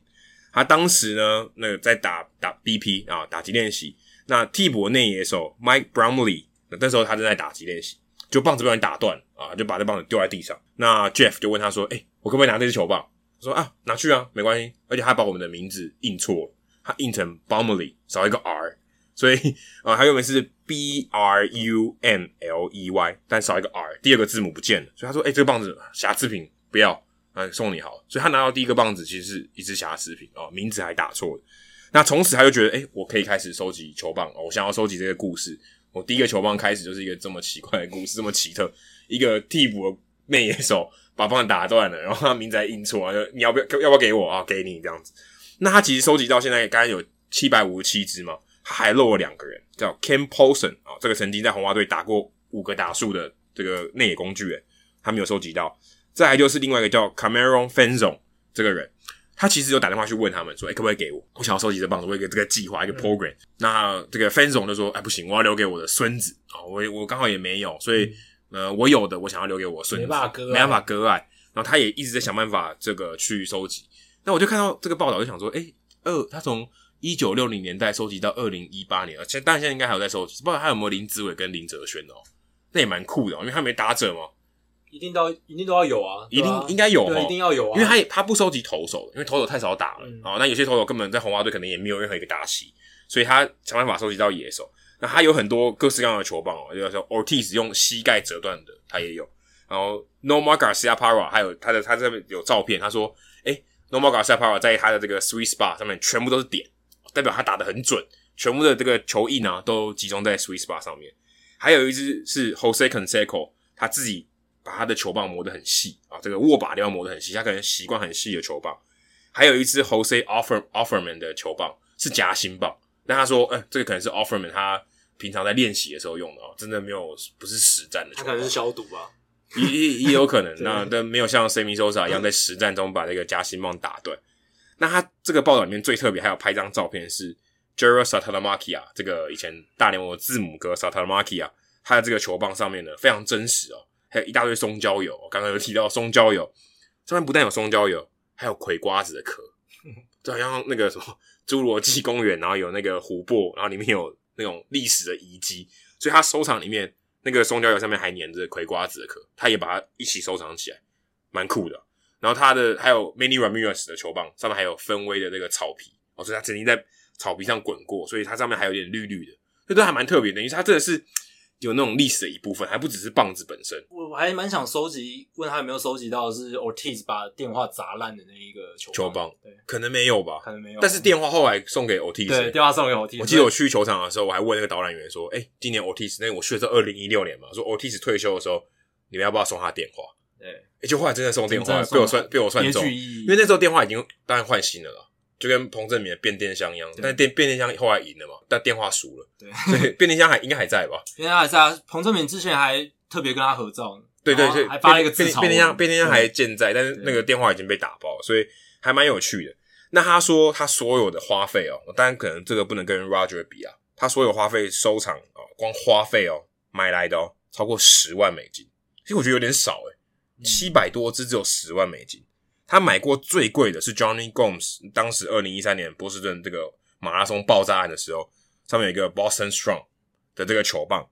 他当时呢，那个在打打 BP 啊，打击练习。那替补内野手 Mike Brownley，那时候他正在打击练习。就棒子被人打断啊，就把这棒子丢在地上。那 Jeff 就问他说：“哎、我可不可以拿这支球棒？”他说：“啊，拿去啊，没关系。”而且他把我们的名字印错了，他印成 Bumley 少一个 R，所以 啊，他原本是 B R U M L E Y，但少一个 R，第二个字母不见了。所以他说：“哎、这个棒子瑕疵品，不要，啊，送你好。”所以他拿到第一个棒子其实是一只瑕疵品哦，名字还打错。那从此他就觉得：“哎、我可以开始收集球棒，我想要收集这个故事。”我第一个球棒开始就是一个这么奇怪的故事，这么奇特，一个替补的内野手把棒打断了，然后他名字还印错，就你要不要要不要给我啊？给你这样子。那他其实收集到现在，刚才有七百五十七支嘛，他还漏了两个人，叫 Ken Paulson 啊，这个曾经在红袜队打过五个打数的这个内野工具人，他没有收集到。再来就是另外一个叫 Cameron Fanzone 这个人。他其实有打电话去问他们说：“哎、欸，可不可以给我？我想要收集这棒子，我有一个这个计划，一个 program。嗯”那这个 Fenzo 就说：“哎、欸，不行，我要留给我的孙子啊！我我刚好也没有，所以呃，我有的我想要留给我孙子，没办法割爱，没办法割爱。然后他也一直在想办法这个去收集。那我就看到这个报道，就想说：哎、欸，二他从一九六零年代收集到二零一八年，而且但现在应该还有在收集，不知道他有没有林子伟跟林哲轩哦？那也蛮酷的，因为他没打者嘛。”一定都一定都要有啊，一定应该有，对一定要有啊，因为他也他不收集投手，因为投手太少打了啊、嗯。那有些投手根本在红袜队可能也没有任何一个打席，所以他想办法收集到野手。那他有很多各式各样的球棒哦，就说 Ortiz 用膝盖折断的，他也有。然后 Nomar Garciaparra 还有他的他这边有照片，他说，诶 Nomar Garciaparra 在他的这个 sweet spot 上面全部都是点，代表他打的很准，全部的这个球印啊都集中在 sweet spot 上面。还有一只是 Jose Canseco，他自己。把他的球棒磨得很细啊，这个握把都要磨得很细，他可能习惯很细的球棒。还有一支 Jose Offer Offerman 的球棒是夹心棒，那他说，嗯，这个可能是 Offerman 他平常在练习的时候用的哦，真的没有不是实战的球棒。他可能是消毒吧，也也也有可能。那但没有像 Sammy Sosa 一样在实战中把这个夹心棒打断。那他这个报道里面最特别，还有拍张照片是 Jerry Saltalamacchia 这个以前大联盟的字母哥 Saltalamacchia，他的这个球棒上面呢非常真实哦。还有一大堆松胶油，刚刚有提到松胶油，上面不但有松胶油，还有葵瓜子的壳，就好像那个什么侏罗纪公园，然后有那个湖泊，然后里面有那种历史的遗迹，所以他收藏里面那个松胶油上面还粘着葵瓜子的壳，他也把它一起收藏起来，蛮酷的。然后他的还有 Manny Ramirez 的球棒上面还有芬威的那个草皮，哦，所以他曾经在草皮上滚过，所以它上面还有点绿绿的，这都还蛮特别的，等于它真的是。有那种历史的一部分，还不只是棒子本身。我我还蛮想收集，问他有没有收集到是 Ortiz 把电话砸烂的那一个球球棒。对，可能没有吧，可能没有。但是电话后来送给 Ortiz，对，电话送给 Ortiz。我记得我去球场的时候，我还问那个导览员说：“哎、欸，今年 Ortiz 那我去的是二零一六年嘛？说 Ortiz 退休的时候，你们要不要送他电话？”对，哎、欸，就后来真的送电话，被我算被我算中，因为那时候电话已经当然换新的了。就跟彭政闵的变电箱一样，但电变电箱后来赢了嘛，但电话输了，对，所以变电箱还应该还在吧？变电箱还在啊！彭政闵之前还特别跟他合照呢，对对对，还发了一个自嘲。变电箱变电箱还健在，但是那个电话已经被打爆，所以还蛮有趣的。那他说他所有的花费哦，当然可能这个不能跟 Roger 比啊，他所有花费收藏哦，光花费哦买来的哦超过十万美金，其实我觉得有点少诶，七百多只只有十万美金。他买过最贵的是 Johnny Gomes，当时二零一三年波士顿这个马拉松爆炸案的时候，上面有一个 Boston Strong 的这个球棒，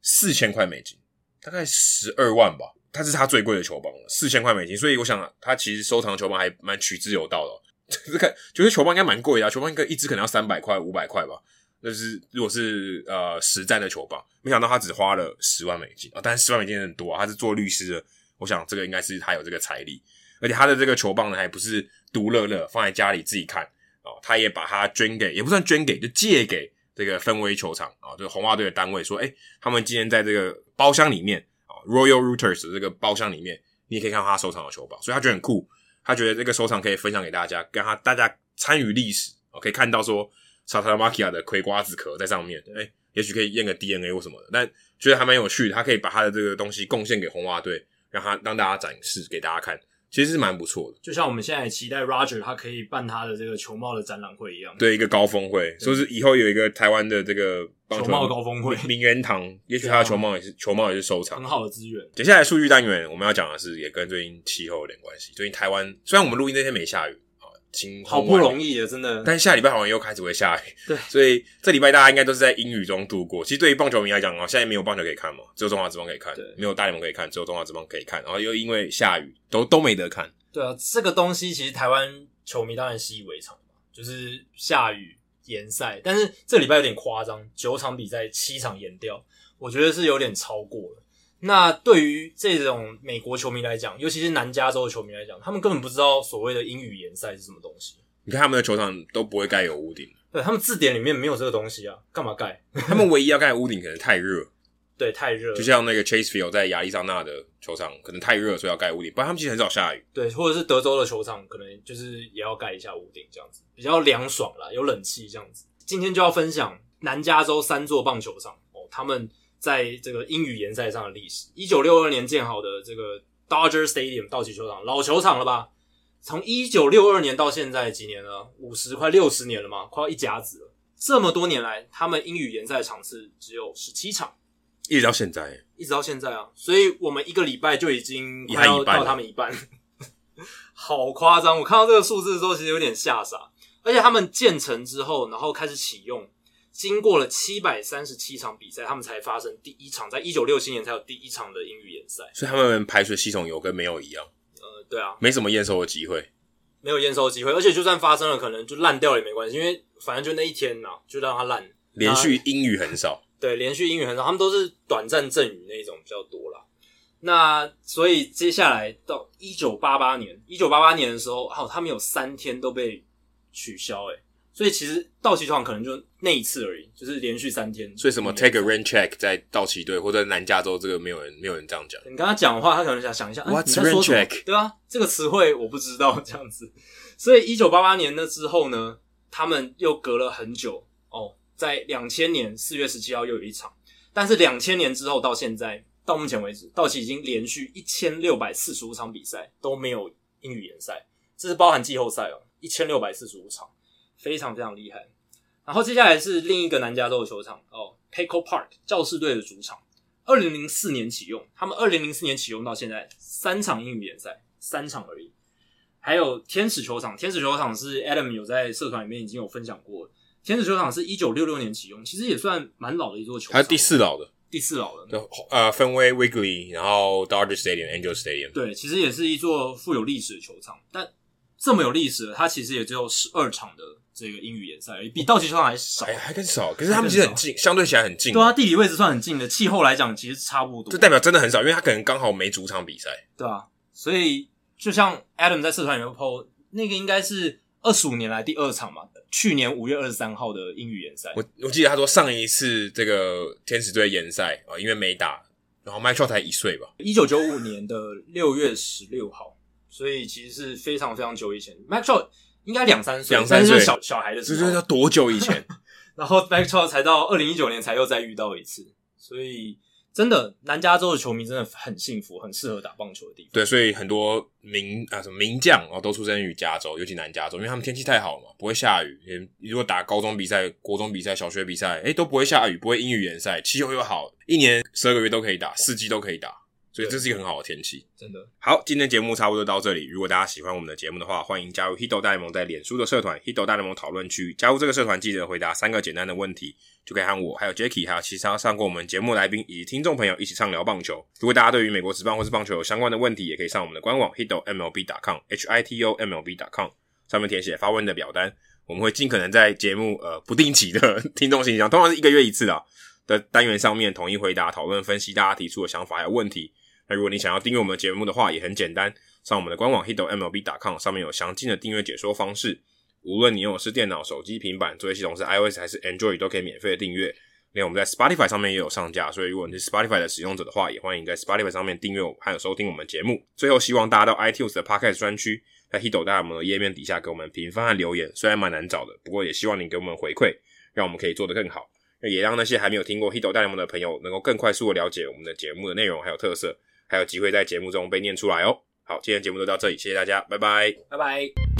四千块美金，大概十二万吧。它是他最贵的球棒，四千块美金。所以我想，他其实收藏球棒还蛮取之有道的。就是看，觉得球棒应该蛮贵的啊，球棒应该一支可能要三百块、五百块吧。就是如果是呃实战的球棒，没想到他只花了十万美金啊！但是十万美金很多啊，他是做律师的，我想这个应该是他有这个财力。而且他的这个球棒呢，还不是独乐乐，放在家里自己看哦。他也把它捐给，也不算捐给，就借给这个芬威球场啊，这个红袜队的单位，说，诶，他们今天在这个包厢里面啊，Royal Routers 的这个包厢里面，你也可以看到他收藏的球棒，所以他觉得很酷，他觉得这个收藏可以分享给大家，跟他大家参与历史，哦可以看到说 Saltalamacchia 的葵瓜子壳在上面，诶，也许可以验个 DNA 或什么的，但觉得还蛮有趣的，他可以把他的这个东西贡献给红袜队，让他让大家展示给大家看。其实是蛮不错的，就像我们现在期待 Roger 他可以办他的这个球帽的展览会一样，对，一个高峰会，说是以后有一个台湾的这个球帽高峰会，名人堂，也许他的球帽也是球帽也是收藏，很好的资源。接下来数据单元我们要讲的是，也跟最近气候有点关系。最近台湾虽然我们录音那天没下雨啊，晴，好不容易的，真的。但下礼拜好像又开始会下雨，对，所以这礼拜大家应该都是在阴雨中度过。其实对于棒球迷来讲哦，现在没有棒球可以看嘛，只有中华职棒可以看，对，没有大联盟可以看，只有中华职棒可以看。然后又因为下雨，都都没得看。对啊，这个东西其实台湾球迷当然习以为常嘛，就是下雨延赛。但是这礼拜有点夸张，九场比赛七场延掉，我觉得是有点超过了。那对于这种美国球迷来讲，尤其是南加州的球迷来讲，他们根本不知道所谓的英语联赛是什么东西。你看他们的球场都不会盖有屋顶，对，他们字典里面没有这个东西啊，干嘛盖？他们唯一要盖屋顶可能太热，对，太热。就像那个 Chase Field 在亚利桑那的球场，可能太热，所以要盖屋顶。不然他们其实很少下雨。对，或者是德州的球场，可能就是也要盖一下屋顶，这样子比较凉爽啦，有冷气这样子。今天就要分享南加州三座棒球场哦，他们。在这个英语联赛上的历史，一九六二年建好的这个 Dodger Stadium 道奇球场，老球场了吧？从一九六二年到现在几年了？五十快六十年了嘛，快要一甲子了。这么多年来，他们英语联赛的场次只有十七场，一直到现在，一直到现在啊！所以我们一个礼拜就已经快要到他们一半，好夸张！我看到这个数字的时候，其实有点吓傻。而且他们建成之后，然后开始启用。经过了七百三十七场比赛，他们才发生第一场，在一九六七年才有第一场的英语联赛。所以他们排水系统有跟没有一样。呃，对啊，没什么验收的机会，没有验收的机会，而且就算发生了，可能就烂掉了也没关系，因为反正就那一天呐、啊，就让它烂。连续阴雨很少，对，连续阴雨很少，他们都是短暂阵雨那一种比较多啦。那所以接下来到一九八八年，一九八八年的时候，好，他们有三天都被取消、欸，诶所以其实道奇球场可能就那一次而已，就是连续三天。所以什么 take a rain check 在道奇队或者南加州这个没有人没有人这样讲。你跟他讲的话，他可能想想一下，What's rain check？对啊，这个词汇我不知道这样子。所以一九八八年那之后呢，他们又隔了很久哦，在两千年四月十七号又有一场，但是两千年之后到现在到目前为止，道奇已经连续一千六百四十五场比赛都没有英语联赛，这是包含季后赛哦，一千六百四十五场。非常非常厉害，然后接下来是另一个南加州的球场哦，Petco Park 教士队的主场，二零零四年启用，他们二零零四年启用到现在三场英语联赛，三场而已。还有天使球场，天使球场是 Adam 有在社团里面已经有分享过，天使球场是一九六六年启用，其实也算蛮老的一座球场，还是第四老的，第四老的，对，呃，分为 Wrigley，然后 Dodger Stadium、Angel Stadium，对，其实也是一座富有历史的球场，但这么有历史的，它其实也只有十二场的。这个英语联赛比道奇球场还少，还还更少。可是他们其实很近，相对起来很近。对啊，地理位置算很近的，气候来讲其实差不多。这代表真的很少，因为他可能刚好没主场比赛。对啊，所以就像 Adam 在社团里面 po 那个，应该是二十五年来第二场嘛，去年五月二十三号的英语联赛。我我记得他说上一次这个天使队联赛啊，因为没打，然后 Trout 才一岁吧，一九九五年的六月十六号，所以其实是非常非常久以前 Trout。应该两三岁，两三岁小小孩的时候，这是要多久以前？然后 b a c k t r o t 才到二零一九年才又再遇到一次，所以真的南加州的球迷真的很幸福，很适合打棒球的地方。对，所以很多名啊什么名将啊都出生于加州，尤其南加州，因为他们天气太好了嘛，不会下雨。也如果打高中比赛、国中比赛、小学比赛，诶都不会下雨，不会阴雨延赛，气候又好，一年十二个月都可以打，四季都可以打。所以这是一个很好的天气，真的。好，今天节目差不多到这里。如果大家喜欢我们的节目的话，欢迎加入 Hito 大联盟在脸书的社团 Hito 大联盟讨论区。加入这个社团，记得回答三个简单的问题，就可以和我、还有 Jacky、还有其他上过我们节目来宾以及听众朋友一起畅聊棒球。如果大家对于美国职棒或是棒球有相关的问题，也可以上我们的官网 Hito MLB.com H I T O MLB.com 上面填写发问的表单，我们会尽可能在节目呃不定期的听众信箱，通常是一个月一次的的单元上面统一回答、讨论、分析大家提出的想法还有问题。如果你想要订阅我们的节目的话，也很简单，上我们的官网 hitomlb.com 上面有详尽的订阅解说方式。无论你用的是电脑、手机、平板，作业系统是 iOS 还是 Android，都可以免费的订阅。连，我们在 Spotify 上面也有上架，所以如果你是 Spotify 的使用者的话，也欢迎在 Spotify 上面订阅我，还有收听我们节目。最后，希望大家到 iTunes 的 Podcast 专区，在 Hito 大联盟的页面底下给我们评分和留言，虽然蛮难找的，不过也希望你给我们回馈，让我们可以做得更好，也让那些还没有听过 Hito 大联盟的朋友能够更快速的了解我们的节目的内容还有特色。还有机会在节目中被念出来哦。好，今天节目就到这里，谢谢大家，拜拜，拜拜。